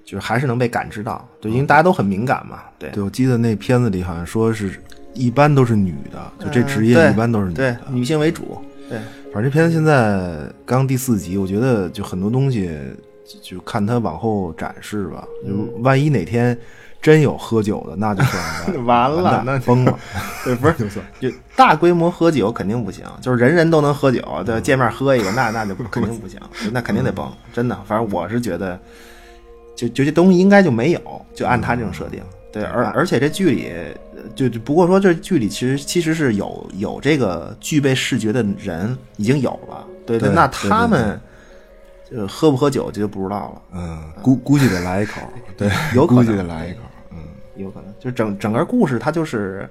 就是还是能被感知到。对，因为大家都很敏感嘛。对，对，我记得那片子里好像说是一般都是女的，就这职业一般都是女。女性为主，对，反正这片子现在刚第四集，我觉得就很多东西就就看它往后展示吧。就万一哪天真有喝酒的，那就算 完了蛋那崩了。对，不是 就算就大规模喝酒肯定不行，就是人人都能喝酒，对，见面喝一个，那那就肯定不行，那肯定得崩，真的。反正我是觉得，就就这东西应该就没有，就按他这种设定。对，而而且这剧里，呃就就不过说这剧里其实其实是有有这个具备视觉的人已经有了，对对那他们呃喝不喝酒这就不知道了。嗯，估估计得来一口，对，有可能估计得来一口。嗯，有可能，就整整个故事，它就是，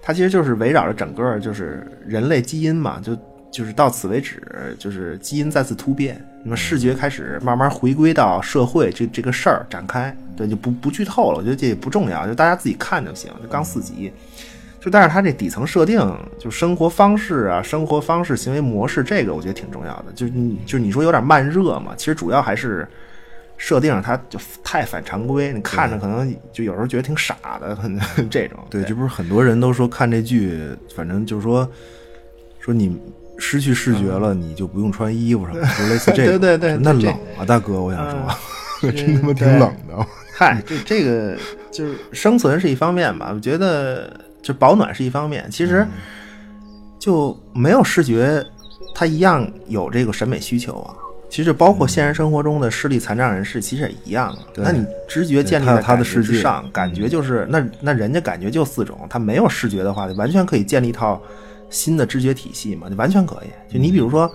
它其实就是围绕着整个就是人类基因嘛，就就是到此为止，就是基因再次突变，那么视觉开始慢慢回归到社会这这个事儿展开，对，就不不剧透了，我觉得这也不重要，就大家自己看就行，就刚四集。就但是它这底层设定，就生活方式啊，生活方式、行为模式，这个我觉得挺重要的。就是你，就是你说有点慢热嘛，其实主要还是设定上它就太反常规，你看着可能就有时候觉得挺傻的，可 能这种。对，这不是很多人都说看这剧，反正就是说说你失去视觉了，你就不用穿衣服什么的，就类似这个。对对对那冷啊，大哥，我想说，嗯 真他妈挺冷的。嗨，这这个就是生存是一方面吧，我觉得就保暖是一方面，其实就没有视觉，它一样有这个审美需求啊。其实包括现实生活中的视力残障人士，其实也一样啊。那你直觉建立在他的世界上，感觉就是那那人家感觉就四种，他没有视觉的话，完全可以建立一套新的知觉体系嘛，就完全可以。就你比如说。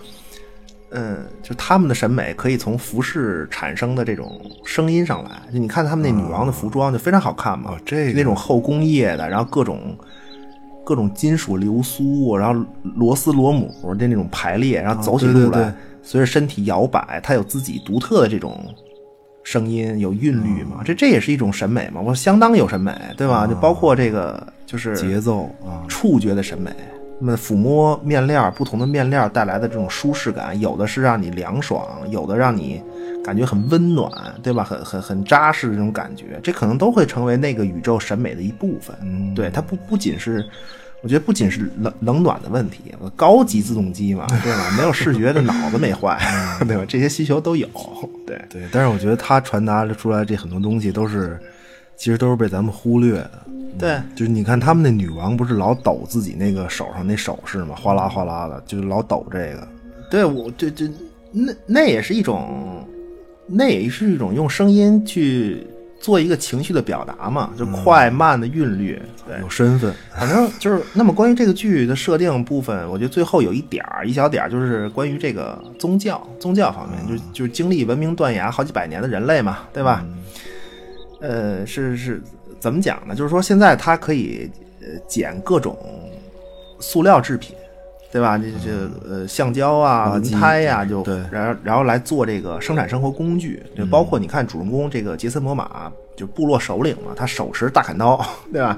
嗯，就他们的审美可以从服饰产生的这种声音上来。就你看他们那女王的服装就非常好看嘛，哦这个那种后工业的，然后各种各种金属流苏，然后螺丝螺母的那种排列，然后走起路来，对对对随着身体摇摆，它有自己独特的这种声音，有韵律嘛。这这也是一种审美嘛，我相当有审美，对吧？就包括这个就是节奏啊，触觉的审美。那么抚摸面料，不同的面料带来的这种舒适感，有的是让你凉爽，有的让你感觉很温暖，对吧？很很很扎实的这种感觉，这可能都会成为那个宇宙审美的一部分。嗯对，它不不仅是，我觉得不仅是冷冷暖的问题，高级自动机嘛，对吧？没有视觉的脑子没坏，对吧？这些需求都有。对，对。但是我觉得它传达出来这很多东西都是，其实都是被咱们忽略的。对，就是你看他们那女王不是老抖自己那个手上那首饰嘛？哗啦哗啦的，就是老抖这个。对我这这那那也是一种，那也是一种用声音去做一个情绪的表达嘛，就快慢的韵律。对，有身份，反正就是那么关于这个剧的设定部分，我觉得最后有一点儿一小点儿，就是关于这个宗教宗教方面，就是就是经历文明断崖好几百年的人类嘛，对吧？呃，是是怎么讲呢？就是说现在它可以呃捡各种塑料制品，对吧？这这呃橡胶啊、轮胎呀、就对然后然后来做这个生产生活工具，就包括你看主人公这个杰森·摩马，就部落首领嘛，他手持大砍刀，对吧？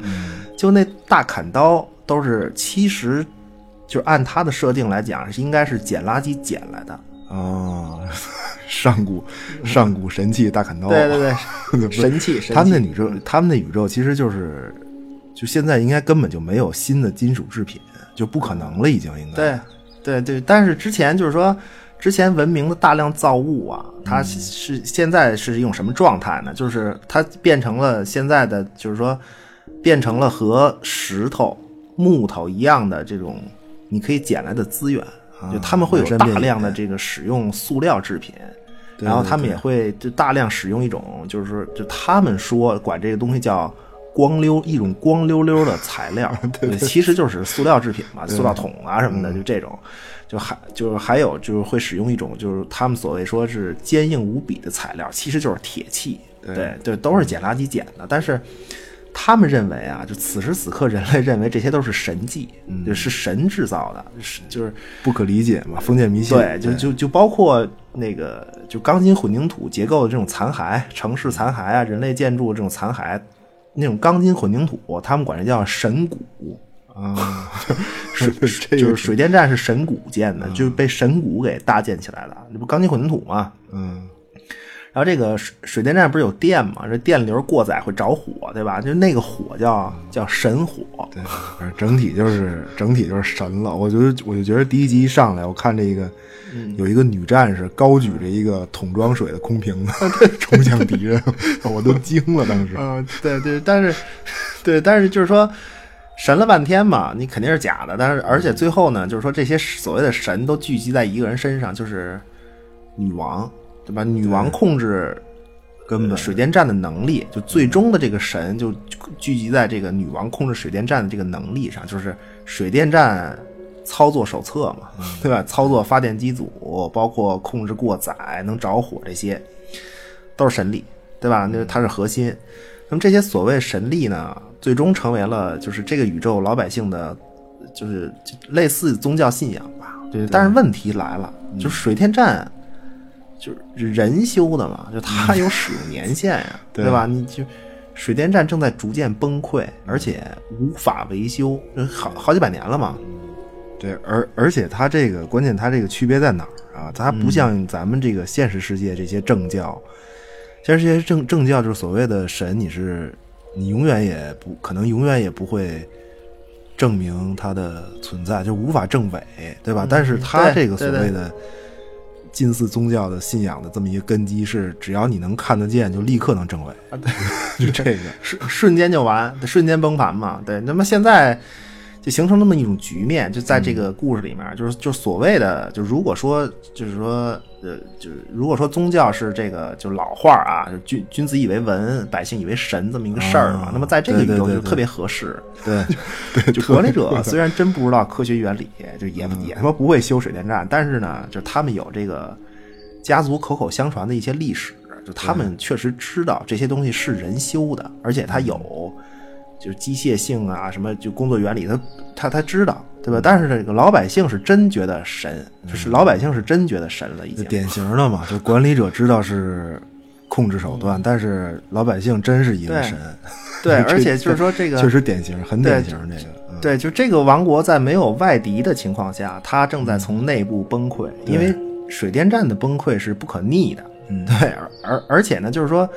就那大砍刀都是其实就是按他的设定来讲，应该是捡垃圾捡来的。啊，上古上古神器大砍刀，对对 对，神器，神器。他们的宇宙，他们的宇宙其实就是，就现在应该根本就没有新的金属制品，就不可能了，已经应该。对对对，但是之前就是说，之前文明的大量造物啊，它嗯是现在是一种什么状态呢？就是它变成了现在的，就是说，变成了和石头、木头一样的这种你可以捡来的资源，就他们会有大量的这个使用塑料制品。然后他们也会就大量使用一种，就是说，就他们说管这个东西叫光溜，一种光溜溜的材料，对，其实就是塑料制品嘛，塑料桶啊什么的，就这种，就还就是还有就是会使用一种就是他们所谓说是坚硬无比的材料，其实就是铁器，对对，都是捡垃圾捡的，但是。他们认为啊，就此时此刻，人类认为这些都是神迹，就是神制造的，是就是不可理解嘛，封建迷信。对，就就就包括那个就钢筋混凝土结构的这种残骸，城市残骸啊，人类建筑这种残骸，那种钢筋混凝土，他们管这叫神骨。啊，水这个就是水电站是神骨建的，就是被神骨给搭建起来的，那不钢筋混凝土吗？嗯，然后这个水水电站不是有电嘛？这电流过载会着火，对吧？就那个火叫叫神火。对，反正整体就是整体就是神了。我觉得我就觉得第一集一上来，我看这个有一个女战士高举着一个桶装水的空瓶子 冲向敌人，我都惊了。当时，嗯，对对，但是对，但是就是说神了半天嘛，你肯定是假的。但是而且最后呢，就是说这些所谓的神都聚集在一个人身上，就是女王。对吧？女王控制根本水电站的能力，就最终的这个神就聚集在这个女王控制水电站的这个能力上，就是水电站操作手册嘛，对吧？操作发电机组，包括控制过载、能着火这些，都是神力，对吧？那它是核心。那么这些所谓神力呢，最终成为了就是这个宇宙老百姓的，就是类似宗教信仰吧。对，但是问题来了，就是水电站。就是人修的嘛，就它有使用年限呀，对吧？你就水电站正在逐渐崩溃，而且无法维修，好好几百年了嘛。对，而而且它这个关键，它这个区别在哪儿啊？它不像咱们这个现实世界这些政教，现实世界政政教就是所谓的神，你是你永远也不可能永远也不会证明它的存在，就无法证伪，对吧？但是它这个所谓的。近似宗教的信仰的这么一个根基是，只要你能看得见，就立刻能证伪啊！对，就这个瞬瞬间就完，瞬间崩盘嘛。对，那么现在。就形成那么一种局面，就在这个故事里面，就是就所谓的，就如果说就是说，呃，就是如果说宗教是这个就老话啊，就君君子以为文，百姓以为神这么一个事儿嘛，那么在这个宇宙就特别合适。对，对，就管理者虽然真不知道科学原理，就也也他妈不会修水电站，但是呢，就他们有这个家族口口相传的一些历史，就他们确实知道这些东西是人修的，而且他有。就是机械性啊，什么就工作原理，他他他知道，对吧？但是这个老百姓是真觉得神，就是老百姓是真觉得神了，已经典型的嘛。就管理者知道是控制手段，但是老百姓真是一个神。对，而且就是说这个确实典型，很典型。这个对，就这个王国在没有外敌的情况下，它正在从内部崩溃，因为水电站的崩溃是不可逆的。嗯，对，而而而且呢，就是说。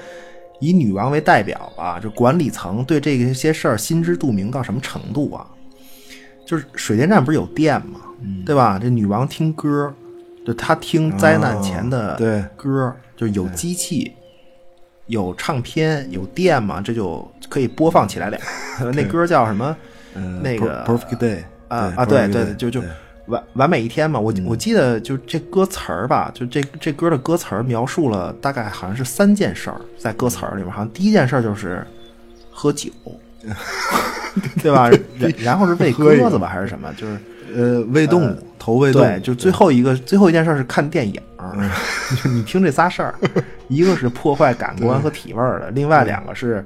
以女王为代表啊，就管理层对这些事儿心知肚明到什么程度啊？就是水电站不是有电吗？对吧？这女王听歌，就她听灾难前的歌，就有机器、有唱片、有电嘛，这就可以播放起来了。那歌叫什么？那个 Perfect Day 啊啊，对对，就就。完完美一天嘛，我我记得就这歌词儿吧，就这这歌的歌词儿描述了大概好像是三件事儿，在歌词儿里面，好像第一件事儿就是喝酒，对吧？然后是喂鸽子吧，还是什么？就是呃喂动物，投喂动物。对，就最后一个最后一件事是看电影。你听这仨事儿，一个是破坏感官和体味儿的，另外两个是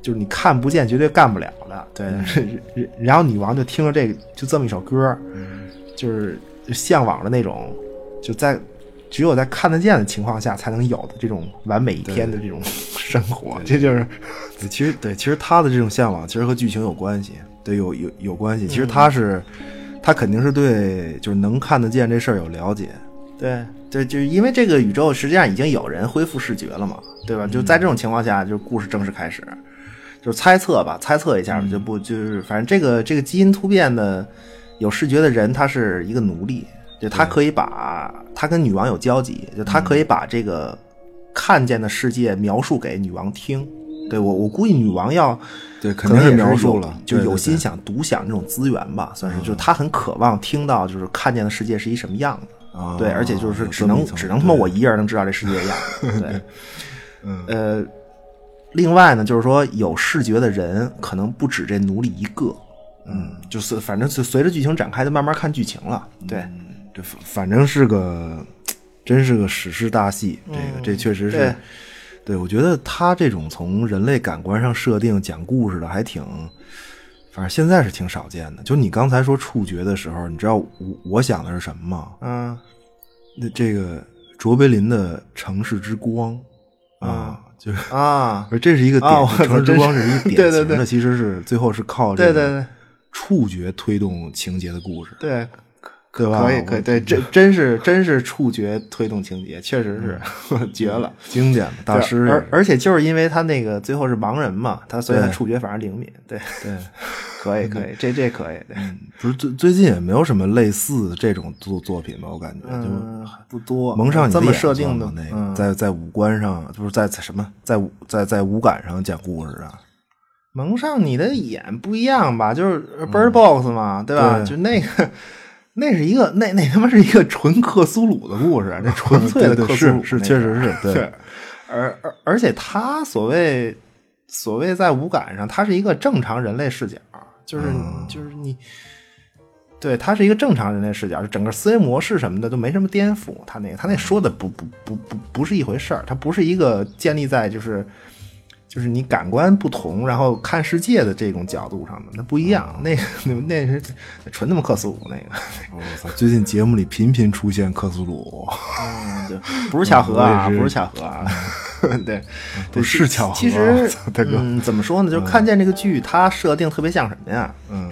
就是你看不见绝对干不了的。对，然后女王就听了这个就这么一首歌。就是向往的那种，就在只有在看得见的情况下才能有的这种完美一天的这种生活，这就是。其实对，其实他的这种向往其实和剧情有关系，对，有有有关系。其实他是他肯定是对，就是能看得见这事儿有了解。对对，就是因为这个宇宙实际上已经有人恢复视觉了嘛，对吧？就在这种情况下，就故事正式开始，就是猜测吧，猜测一下就不就是反正这个这个基因突变的。有视觉的人，他是一个奴隶，就他可以把他跟女王有交集，就他可以把这个看见的世界描述给女王听。对我，我估计女王要对肯定是描述了，就有心想独享这种资源吧，算是，就他很渴望听到，就是看见的世界是一什么样子。对，而且就是只能只能他妈我一个人能知道这世界的样子。对，呃，另外呢，就是说有视觉的人可能不止这奴隶一个。嗯，就是反正是随着剧情展开，就慢慢看剧情了。对，这反正是个，真是个史诗大戏。这个这确实是，对我觉得他这种从人类感官上设定讲故事的还挺，反正现在是挺少见的。就你刚才说触觉的时候，你知道我我想的是什么吗？嗯，那这个卓别林的城市之光啊，就是啊，这是一个点，城市之光是一个 典型的，其实是最后是靠对对对。触觉推动情节的故事，对，对吧？可以可以，对，真真是真是触觉推动情节，确实是 绝了，经典大师。而而且就是因为他那个最后是盲人嘛，他所以他触觉反而灵敏。对对，可以可以，这这可以。对，不是最最近也没有什么类似这种作作品吧？我感觉就不多。蒙上你这么设定的那个，在在五官上，就是在什么，在在在五感上讲故事啊。蒙上你的眼不一样吧？就是 Bird Box 嘛，对吧？就那个。那是一个，那那他妈是一个纯克苏鲁的故事，那纯粹的克苏鲁是确实是对，而而而且他所谓所谓在五感上，他是一个正常人类视角，就是就是你，对他是一个正常人类视角，就整个思维模式什么的都没什么颠覆，他那个他那说的不不不不不是一回事儿，他不是一个建立在就是。就是你感官不同，然后看世界的这种角度上的那不一样，那个那 那是纯他妈克苏鲁那个。我操！最近节目里频频出现克苏鲁，嗯，就不是巧合啊，不是巧合啊，对，不是巧合。其实，嗯，怎么说呢？就看见这个剧，它设定特别像什么呀？嗯，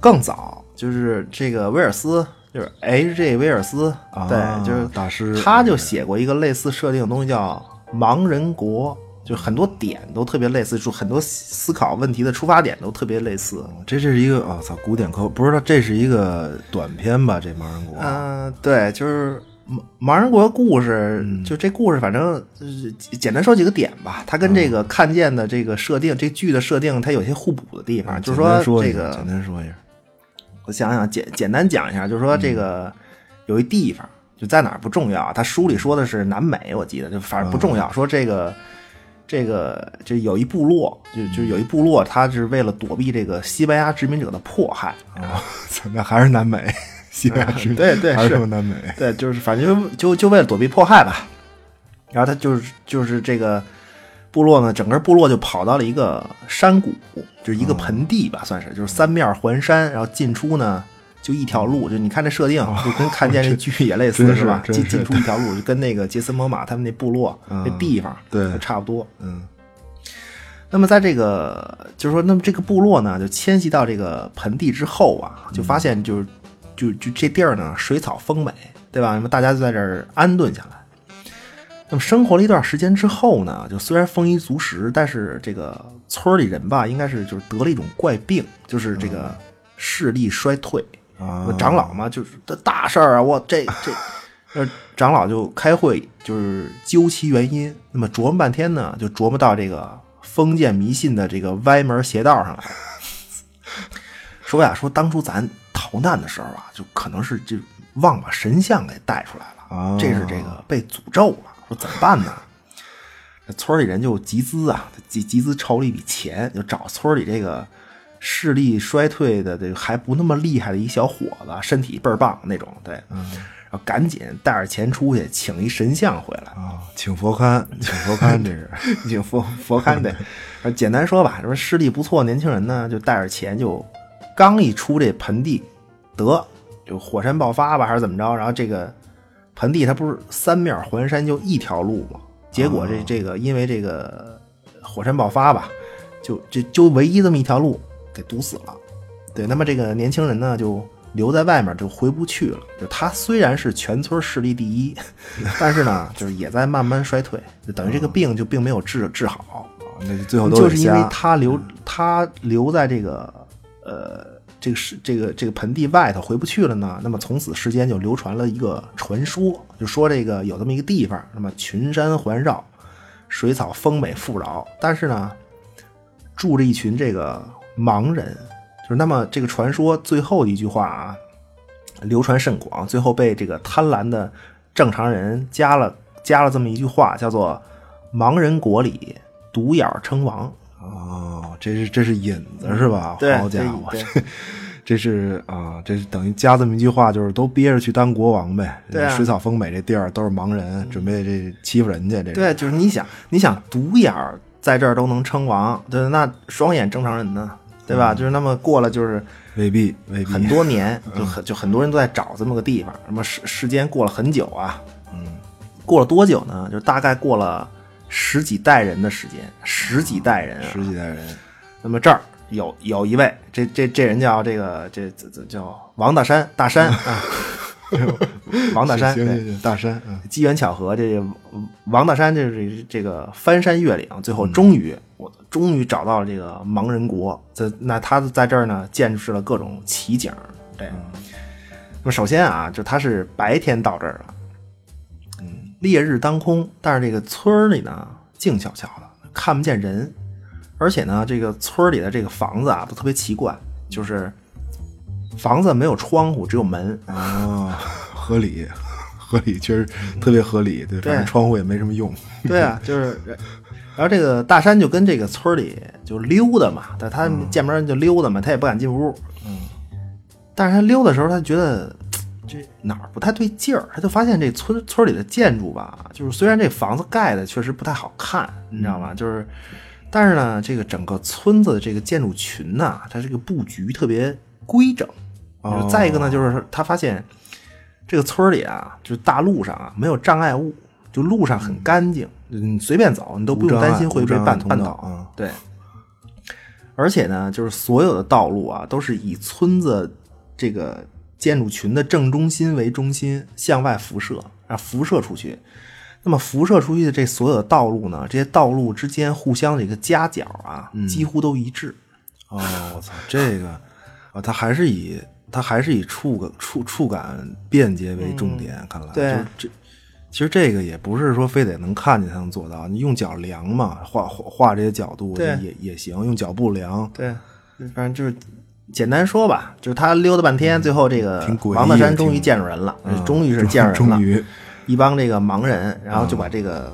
更早就是这个威尔斯，就是 H.J. 威尔斯，对，就是大师，他就写过一个类似设定的东西，叫《盲人国》。就很多点都特别类似，就很多思考问题的出发点都特别类似。这这是一个啊，操，古典科不知道这是一个短片吧？这盲人国，嗯，对，就是盲盲人国故事，就这故事，反正简单说几个点吧。它跟这个看见的这个设定，这剧的设定，它有些互补的地方。就是说这个简单说一下，我想想，简简单讲一下，就是说这个有一地方就在哪儿不重要，他书里说的是南美，我记得就反正不重要。说这个。这个就有一部落，就就有一部落，他是为了躲避这个西班牙殖民者的迫害啊，那还是南美，西班牙殖民对对还是南美，对，就是反正就就就为了躲避迫害吧。然后他就是就是这个部落呢，整个部落就跑到了一个山谷，就是一个盆地吧，算是就是三面环山，然后进出呢。就一条路，就你看这设定，就跟看见这剧也类似，是吧？进进出一条路，就跟那个杰森·摩马他们那部落那地方，对，差不多。嗯。那么在这个，就是说，那么这个部落呢，就迁徙到这个盆地之后啊，就发现，就是，就就这地儿呢，水草丰美，对吧？那么大家就在这儿安顿下来。那么生活了一段时间之后呢，就虽然丰衣足食，但是这个村里人吧，应该是就是得了一种怪病，就是这个视力衰退。啊，长老嘛，就是这大事儿啊！我这这，呃，长老就开会，就是究其原因。那么琢磨半天呢，就琢磨到这个封建迷信的这个歪门邪道上来。说呀，说当初咱逃难的时候啊，就可能是就忘把神像给带出来了，这是这个被诅咒了。说怎么办呢？村里人就集资啊，集集资筹了一笔钱，就找村里这个。视力衰退的这个还不那么厉害的一小伙子，身体倍儿棒那种，对，然后赶紧带着钱出去请一神像回来啊，请佛龛，请佛龛，这是 请佛佛龛得。简单说吧，什么视力不错年轻人呢，就带着钱就刚一出这盆地，得就火山爆发吧，还是怎么着？然后这个盆地它不是三面环山就一条路吗？结果这这个因为这个火山爆发吧，就就就唯一这么一条路。给堵死了，对，那么这个年轻人呢，就留在外面，就回不去了。就他虽然是全村势力第一，但是呢，就是也在慢慢衰退，就等于这个病就并没有治治好。那最后就是因为他留他留在这个呃这个是这个这个盆地外头回不去了呢。那么从此世间就流传了一个传说，就说这个有这么一个地方，那么群山环绕，水草丰美富饶，但是呢，住着一群这个。盲人，就是那么这个传说最后的一句话啊，流传甚广，最后被这个贪婪的正常人加了加了这么一句话，叫做“盲人国里独眼称王”。哦，这是这是引子是吧？好家伙，这这是啊，这是等于加这么一句话，就是都憋着去当国王呗。对，水草丰美这地儿都是盲人，准备这欺负人家。这对，就是你想，你想独眼在这儿都能称王，对，那双眼正常人呢？对吧？就是那么过了，就是未必，未必很多年，就很就很多人都在找这么个地方。那么时时间过了很久啊，嗯，过了多久呢？就大概过了十几代人的时间，十几代人，十几代人。那么这儿有有一位，这这这人叫这个这这这叫王大山，大山 啊，王大山，对行行行，大山，嗯机缘巧合，这王大山就是这个翻山越岭，最后终于、我终于找到了这个盲人国。这那他在这儿呢，见识了各种奇景。对，那么首先啊，就他是白天到这儿了，嗯，烈日当空，但是这个村儿里呢静悄悄的，看不见人，而且呢，这个村儿里的这个房子啊都特别奇怪，就是房子没有窗户，只有门。啊，合理，合理，确实特别合理。对，对反正窗户也没什么用。对啊，就是，然后这个大山就跟这个村里就溜达嘛，但他见不着人就溜达嘛，他也不敢进屋。嗯，但是他溜达的时候，他觉得这哪儿不太对劲儿，他就发现这村村里的建筑吧，就是虽然这房子盖的确实不太好看，你知道吗？就是，但是呢，这个整个村子的这个建筑群呐、它这个布局特别规整。哦再一个呢，就是他发现这个村里啊，就是大路上啊没有障碍物，就路上很干净，你随便走，你都不用担心会被绊绊倒。啊。对，而且呢，就是所有的道路啊，都是以村子这个建筑群的正中心为中心向外辐射，啊，辐射出去。那么辐射出去的这所有的道路呢，这些道路之间互相的一个夹角啊，几乎都一致。哦，我操，这个啊，他还是以他还是以触感触触感便捷为重点，看来对就是这。其实这个也不是说非得能看见才能做到，你用脚量嘛，画画画这些角度也也行，用脚步量。对，反正就是简单说吧，就是他溜达半天，最后这个王大山终于见着人了，嗯终于是见着人了。终于一帮这个盲人，然后就把这个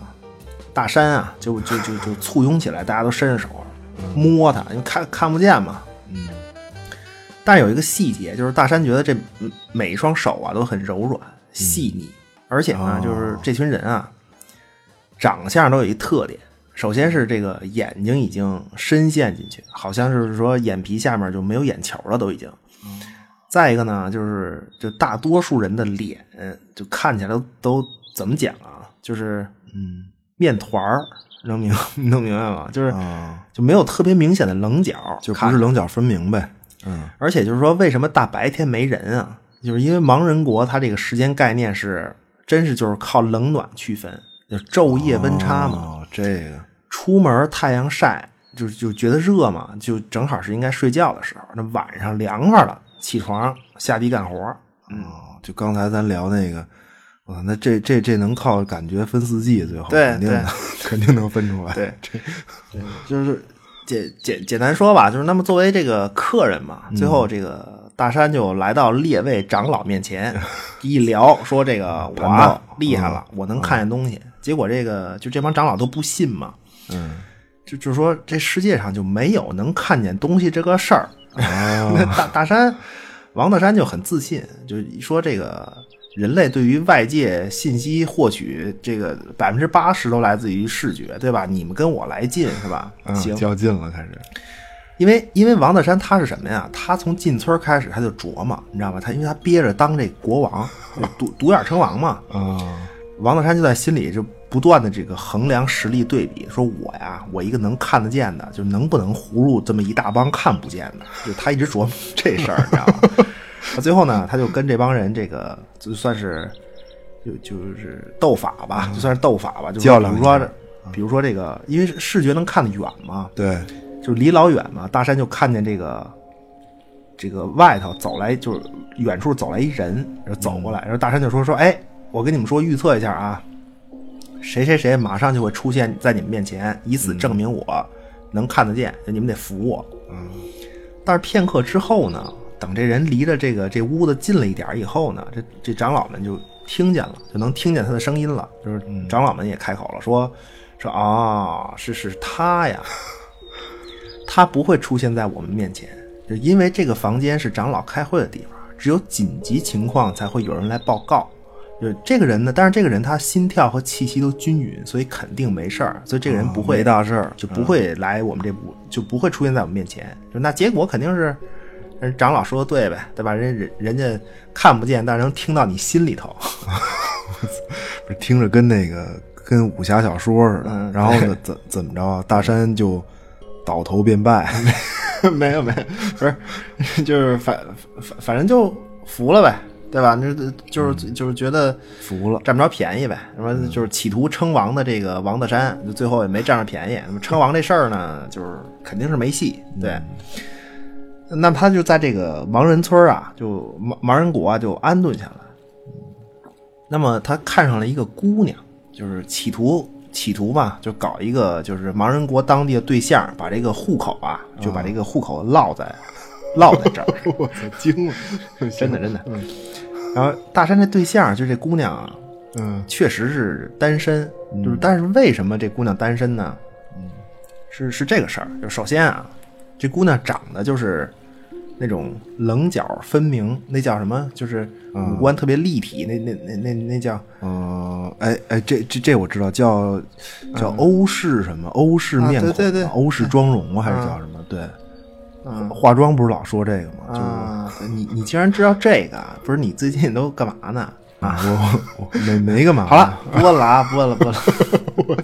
大山啊，就就就就簇拥起来，大家都伸着手摸它，因为看看不见嘛。嗯。但有一个细节，就是大山觉得这嗯每一双手啊都很柔软细腻，而且呢，哦就是这群人啊，长相都有一特点。首先是这个眼睛已经深陷进去，好像是说眼皮下面就没有眼球了，都已经。再一个呢，就是就大多数人的脸就看起来都都怎么讲啊？就是嗯面团儿，能明能明白吗？就是啊，就没有特别明显的棱角，就不是棱角分明呗。嗯而且就是说，为什么大白天没人啊？就是因为盲人国它这个时间概念是真是就是靠冷暖区分，就是昼夜温差嘛。哦，这个出门太阳晒，就就觉得热嘛，就正好是应该睡觉的时候。那晚上凉快了，起床下地干活。哦，就刚才咱聊那个，我操，那这这这能靠感觉分四季，最后肯定的，肯定能分出来。对，对，就是简简简单说吧，就是那么作为这个客人嘛，最后这个大山就来到列位长老面前，一聊说这个我啊厉害了，我能看见东西。结果这个就这帮长老都不信嘛，嗯就就说这世界上就没有能看见东西这个事儿。大大山王大山就很自信，就说这个人类对于外界信息获取，这个百分之八十都来自于视觉，对吧？你们跟我来劲是吧？嗯，行，较劲了，开始。因为因为王大山他是什么呀？他从进村开始他就琢磨，你知道吗？他因为他憋着当这国王，就独独眼称王嘛。啊王大山就在心里就不断的这个衡量实力对比，说我呀，我一个能看得见的，就能不能葫芦这么一大帮看不见的？就他一直琢磨这事儿，你知道吗？那最后呢，他就跟这帮人这个就算是就就是斗法吧，就算是斗法吧，就较量一下比如说比如说这个，因为视觉能看得远嘛，对，就离老远嘛，大山就看见这个这个外头走来，就是远处走来一人，然后走过来，然后大山就说说，哎，我跟你们说预测一下啊，谁谁谁马上就会出现在你们面前，以此证明我能看得见，就你们得服我。嗯但是片刻之后呢，等这人离着这个这屋子近了一点以后呢，这这长老们就听见了，就能听见他的声音了。就是长老们也开口了，说说啊、是是他呀，他不会出现在我们面前，就因为这个房间是长老开会的地方，只有紧急情况才会有人来报告。就这个人呢，但是这个人他心跳和气息都均匀，所以肯定没事儿，所以这个人不会、没大事儿，就不会来我们这屋，就不会出现在我们面前。就那结果肯定是，人长老说的对呗，对吧？人人人家看不见，但是能听到你心里头。不是听着跟那个跟武侠小说似的。嗯然后呢，怎怎么着啊？大山就倒头便拜，没有没有，不是，就是反反反正就服了呗，对吧？那就是就是觉得服了，占不着便宜呗。什么就是企图称王的这个王大山，就最后也没占着便宜。那么称王这事儿呢，就是肯定是没戏。对，那么他就在这个盲人村啊，就盲盲人国啊，就安顿下来。那么他看上了一个姑娘，就是企图企图吧，就搞一个就是盲人国当地的对象，把这个户口啊，就把这个户口落在落在这儿。我操，惊了，真的真的。然后大山这对象就这姑娘啊，嗯确实是单身，就是但是为什么这姑娘单身呢？嗯，是是这个事儿。就首先啊，这姑娘长得就是那种棱角分明，那叫什么？就是五官特别立体，那那那那那叫呃，哎哎，这这这我知道，叫叫欧式什么？欧式面孔，嗯啊对对对欧式妆容啊还是叫什么？对，嗯化妆不是老说这个吗？就是啊，你你竟然知道这个？不是你最近都干嘛呢？啊，我我没没干嘛。好了，不问了啊，不问了，不问了。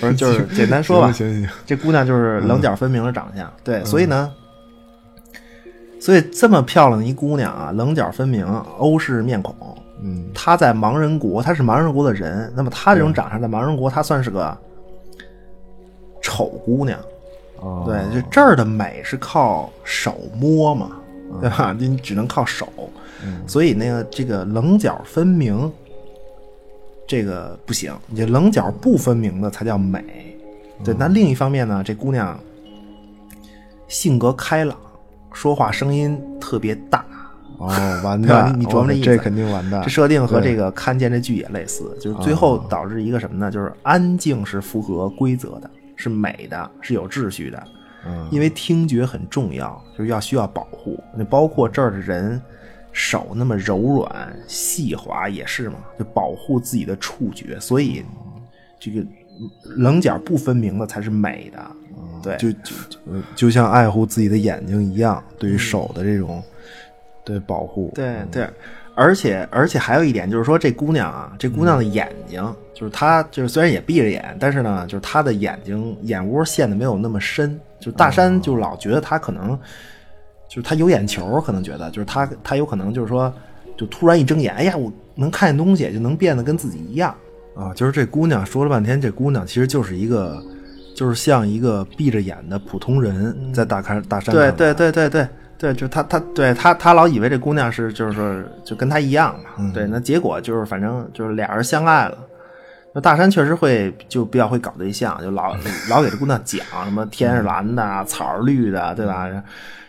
不是，就是简单说吧。行行行，这姑娘就是棱角分明的长相，对，所以呢，所以这么漂亮的一姑娘啊，棱角分明，欧式面孔，嗯，她在盲人国，她是盲人国的人，那么她这种长相在盲人国，她算是个丑姑娘，哦，对，就这儿的美是靠手摸嘛，对吧？你只能靠手，所以那个这个棱角分明，这个不行，你这棱角不分明的才叫美。对，那另一方面呢，这姑娘性格开朗，说话声音特别大，哦，完蛋，你你琢磨这意思这肯定完蛋。这设定和这个看见这剧也类似，就是最后导致一个什么呢？就是安静是符合规则的，是美的，是有秩序的。嗯因为听觉很重要，就是要需要保护。那包括这儿的人手那么柔软细滑也是嘛，就保护自己的触觉。所以这个棱角不分明的才是美的。对，就就就像爱护自己的眼睛一样，对于手的这种对保护。对对，而且而且还有一点就是说，这姑娘啊，这姑娘的眼睛，就是她就是虽然也闭着眼，但是呢，就是她的眼睛眼窝陷的没有那么深。就大山就老觉得她可能，就是她有眼球，可能觉得就是她她有可能就是说，就突然一睁眼，哎呀，我能看见东西，就能变得跟自己一样。啊，就是这姑娘说了半天，这姑娘其实就是一个，就是像一个闭着眼的普通人，在大山大山对对对对对对，就他他对他他老以为这姑娘是就是说就跟他一样嘛，对，那结果就是反正就是俩人相爱了。那大山确实会就比较会搞对象，就老 老给这姑娘讲什么天是蓝的，草是绿的，对吧？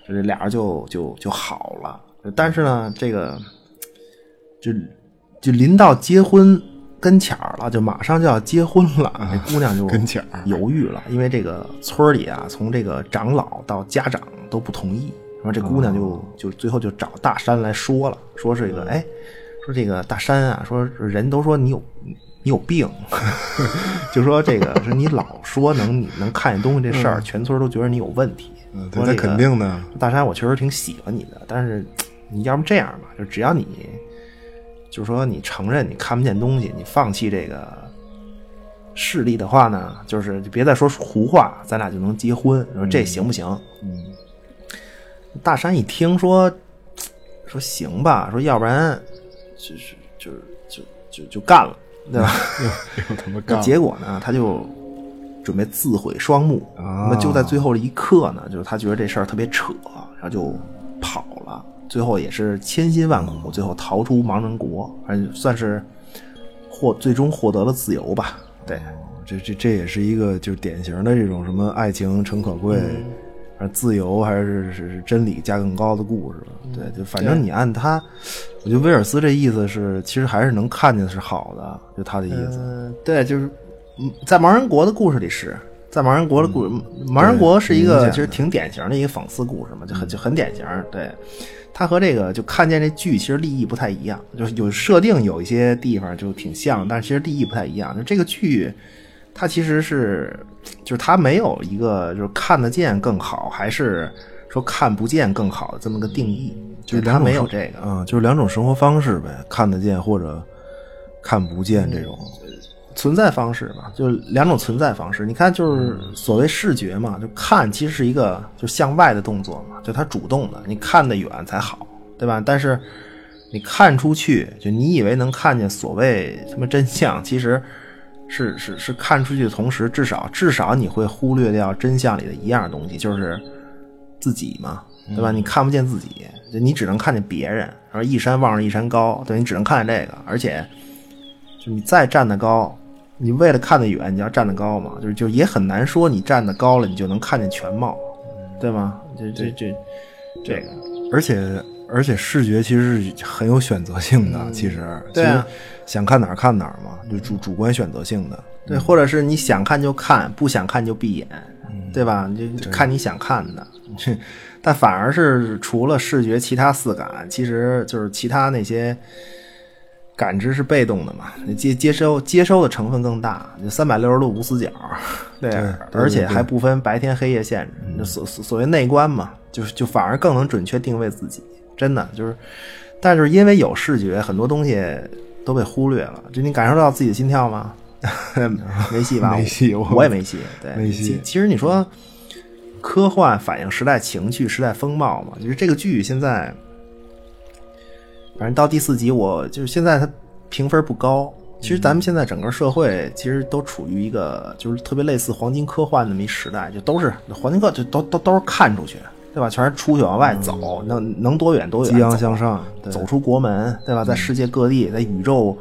就是俩人就就就好了。但是呢，这个就就临到结婚跟前儿了，就马上就要结婚了，这 姑娘就跟前儿犹豫了，因为这个村里啊，从这个长老到家长都不同意，然后这姑娘就、就最后就找大山来说了，说这个哎，说这个大山啊，说人都说你有你有病，就说这个说你老说能你能看见东西这事儿，全村都觉得你有问题。那说这个肯定的。大山，我确实挺喜欢你的，但是你要不这样吧，就只要你，就是说你承认你看不见东西，你放弃这个视力的话呢，就是就别再说胡话，咱俩就能结婚。说这行不行？嗯，大山一听说，说行吧，说要不然就是就是就就就干了，对吧？又他妈干结果呢，他就准备自毁双目。啊那么就在最后的一刻呢，就是他觉得这事儿特别扯，然后就跑了。最后也是千辛万苦，最后逃出盲人国，反正算是获最终获得了自由吧。对，这这这也是一个就是典型的这种什么爱情诚可贵，而自由还是是是真理价更高的故事吧？对，就反正你按他，我觉得威尔斯这意思是，其实还是能看见是好的，就他的意思。嗯，对，就是嗯在盲人国的故事里是。在盲人国的故事，盲人国是一个其实挺典型的一个讽刺故事嘛，就很就很典型。对，它和这个就看见这剧其实立意不太一样，就是有设定有一些地方就挺像，但是其实立意不太一样。就这个剧，它其实是就是它没有一个就是看得见更好，还是说看不见更好的这么个定义，就是它没有这个。嗯，就是两种生活方式呗，看得见或者看不见这种。存在方式吧，就两种存在方式。你看，就是所谓视觉嘛，就看其实是一个就向外的动作嘛，就它主动的，你看得远才好，对吧？但是你看出去，就你以为能看见所谓什么真相，其实是是是看出去的同时，至少至少你会忽略掉真相里的一样东西，就是自己嘛，对吧？你看不见自己，就你只能看见别人，然后一山望着一山高，对你只能看见这个，而且。你再站得高，你为了看得远，你要站得高嘛？就是就也很难说你站得高了，你就能看见全貌，对吗？这这这这个，而且而且视觉其实是很有选择性的，其实对啊，想看哪儿看哪儿嘛，就主主观选择性的，对，或者是你想看就看，不想看就闭眼，对吧？就看你想看的，但反而是除了视觉，其他四感其实就是其他那些。感知是被动的嘛？接接收接收的成分更大，就三百六十度无死角，对，而且还不分白天黑夜限制。所所所谓内观嘛，就是就反而更能准确定位自己。真的就是，但是因为有视觉，很多东西都被忽略了。就你感受到自己的心跳吗？没戏吧？没戏，我也没戏。对，没戏。其实你说科幻反映时代情绪、时代风貌嘛，就是这个剧现在。反正到第四集，我就是现在它评分不高。其实咱们现在整个社会其实都处于一个就是特别类似黄金科幻那么一时代，就都是黄金科，就都都都是看出去，对吧？全是出去往外走，能能多远多远，激昂向上，走出国门，对吧？在世界各地，在宇宙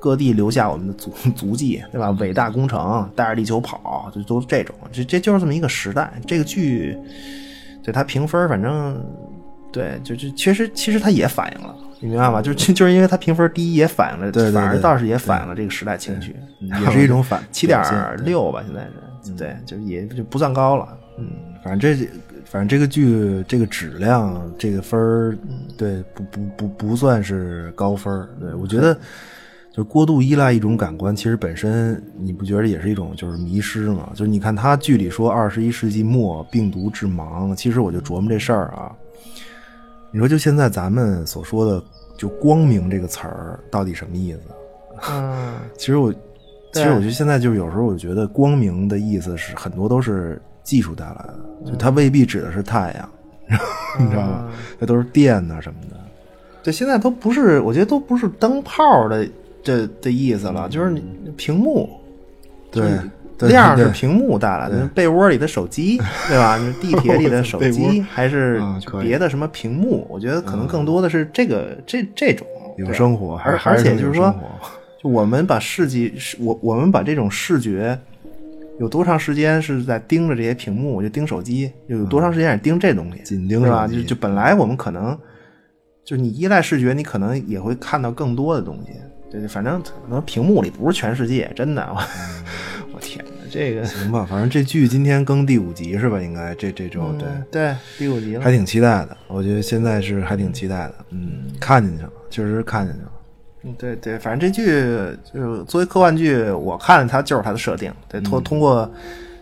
各地留下我们的足 足迹，对吧？伟大工程，带着地球跑，就都这种，这这就是这么一个时代。这个剧对它评分，反正对，就就其实其实它也反映了。你明白吗？就就就是因为它评分低，也反映了，反而倒是也反映了这个时代情绪，也是一种反七点六吧，现在是对，就也就不算高了。嗯，反正这反正这个剧这个质量这个分儿，对，不不不不算是高分对，我觉得就过度依赖一种感官，其实本身你不觉得也是一种就是迷失吗？就是你看他剧里说二十一世纪末病毒致盲，其实我就琢磨这事儿啊。你说，就现在咱们所说的“就光明”这个词儿，到底什么意思？嗯，其实我，其实我觉得现在就是有时候，我觉得“光明”的意思是很多都是技术带来的，就它未必指的是太阳，你知道吗？那都是电呐什么的。对，现在都不是，我觉得都不是灯泡的这的意思了，就是屏幕。对。亮是屏幕带来的，被窝里的手机，对吧？地铁里的手机，还是别的什么屏幕？我觉得可能更多的是这个这这种有生活，而而且就是说，就我们把视觉，我我们把这种视觉有多长时间是在盯着这些屏幕，就盯手机，又有多长时间是盯这东西，紧盯是吧？就就本来我们可能就是你依赖视觉，你可能也会看到更多的东西。对对，反正可能屏幕里不是全世界，真的。我天哪，这个行吧，反正这剧今天更第五集是吧？应该这这周对对第五集了，还挺期待的。我觉得现在是还挺期待的，嗯，看进去了，确实看进去了。嗯，对对，反正这剧就作为科幻剧，我看它就是它的设定，对通通过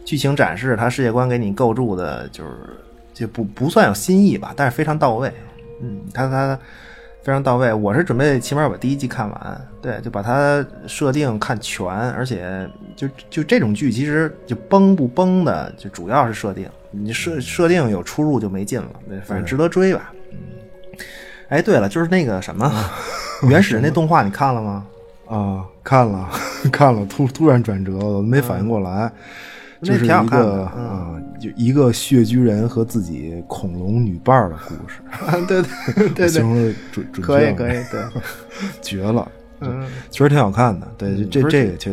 剧情展示，它世界观给你构筑的，就是就不不算有新意吧，但是非常到位。嗯，它它。非常到位，我是准备起码把第一季看完，对，就把它设定看全，而且就就这种剧其实就崩不崩的，就主要是设定，你设设定有出入就没劲了，对，反正值得追吧。嗯，哎，对了，就是那个什么原始人那动画你看了吗？啊，看了 看了，突突然转折，我没反应过来。就是一个啊，就一个血居人和自己恐龙女伴的故事。对对对，形容的准准可以可以，对，绝了。嗯，确实挺好看的。对，这这个就，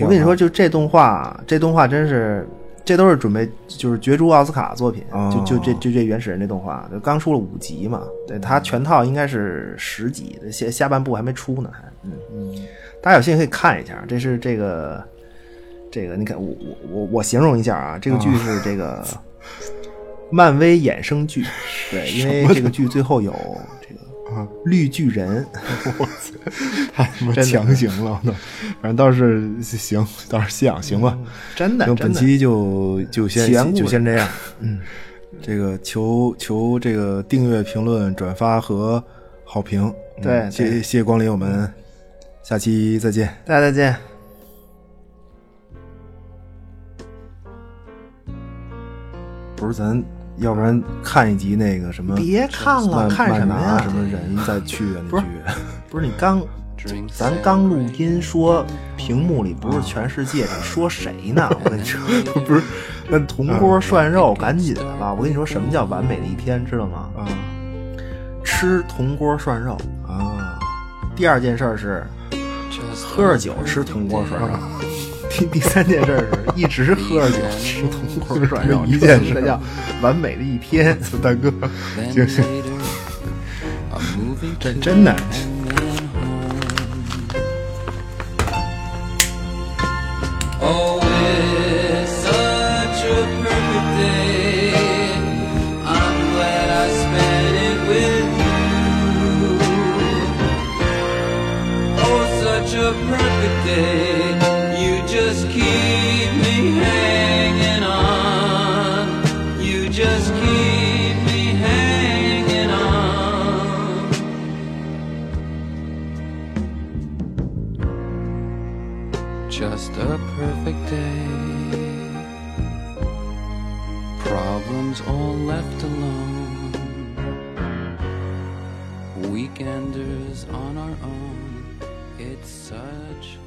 我跟你说，就这动画，这动画真是，这都是准备就是角逐奥斯卡作品。就就这就这原始人这动画，就刚出了五集嘛。对，它全套应该是十集，下下半部还没出呢，还。嗯嗯，大家有兴趣可以看一下，这是这个。这个你看，我我我我形容一下啊，这个剧是这个漫威衍生剧，对，因为这个剧最后有这个啊。绿巨人，太他妈强行了，反正倒是行，倒是像行吧，真的，那本期就就先就先这样，嗯，这个求求这个订阅、评论、转发和好评，对，谢谢谢光临，我们下期再见，大家再见。不是咱，要不然看一集那个什么？别看了，看什么呀？什么人再去啊？不是，不是你刚，咱刚录音说屏幕里不是全世界，你 说谁呢？我跟你说，不是，那铜锅涮肉，赶紧的吧！我跟你说，什么叫完美的一天，知道吗？啊，吃铜锅涮肉啊。第二件事是喝着酒吃铜锅涮肉。第第三件事是一直喝着酒吃铜锅涮肉，一件事叫完美的一天。大哥，行行，真真的。such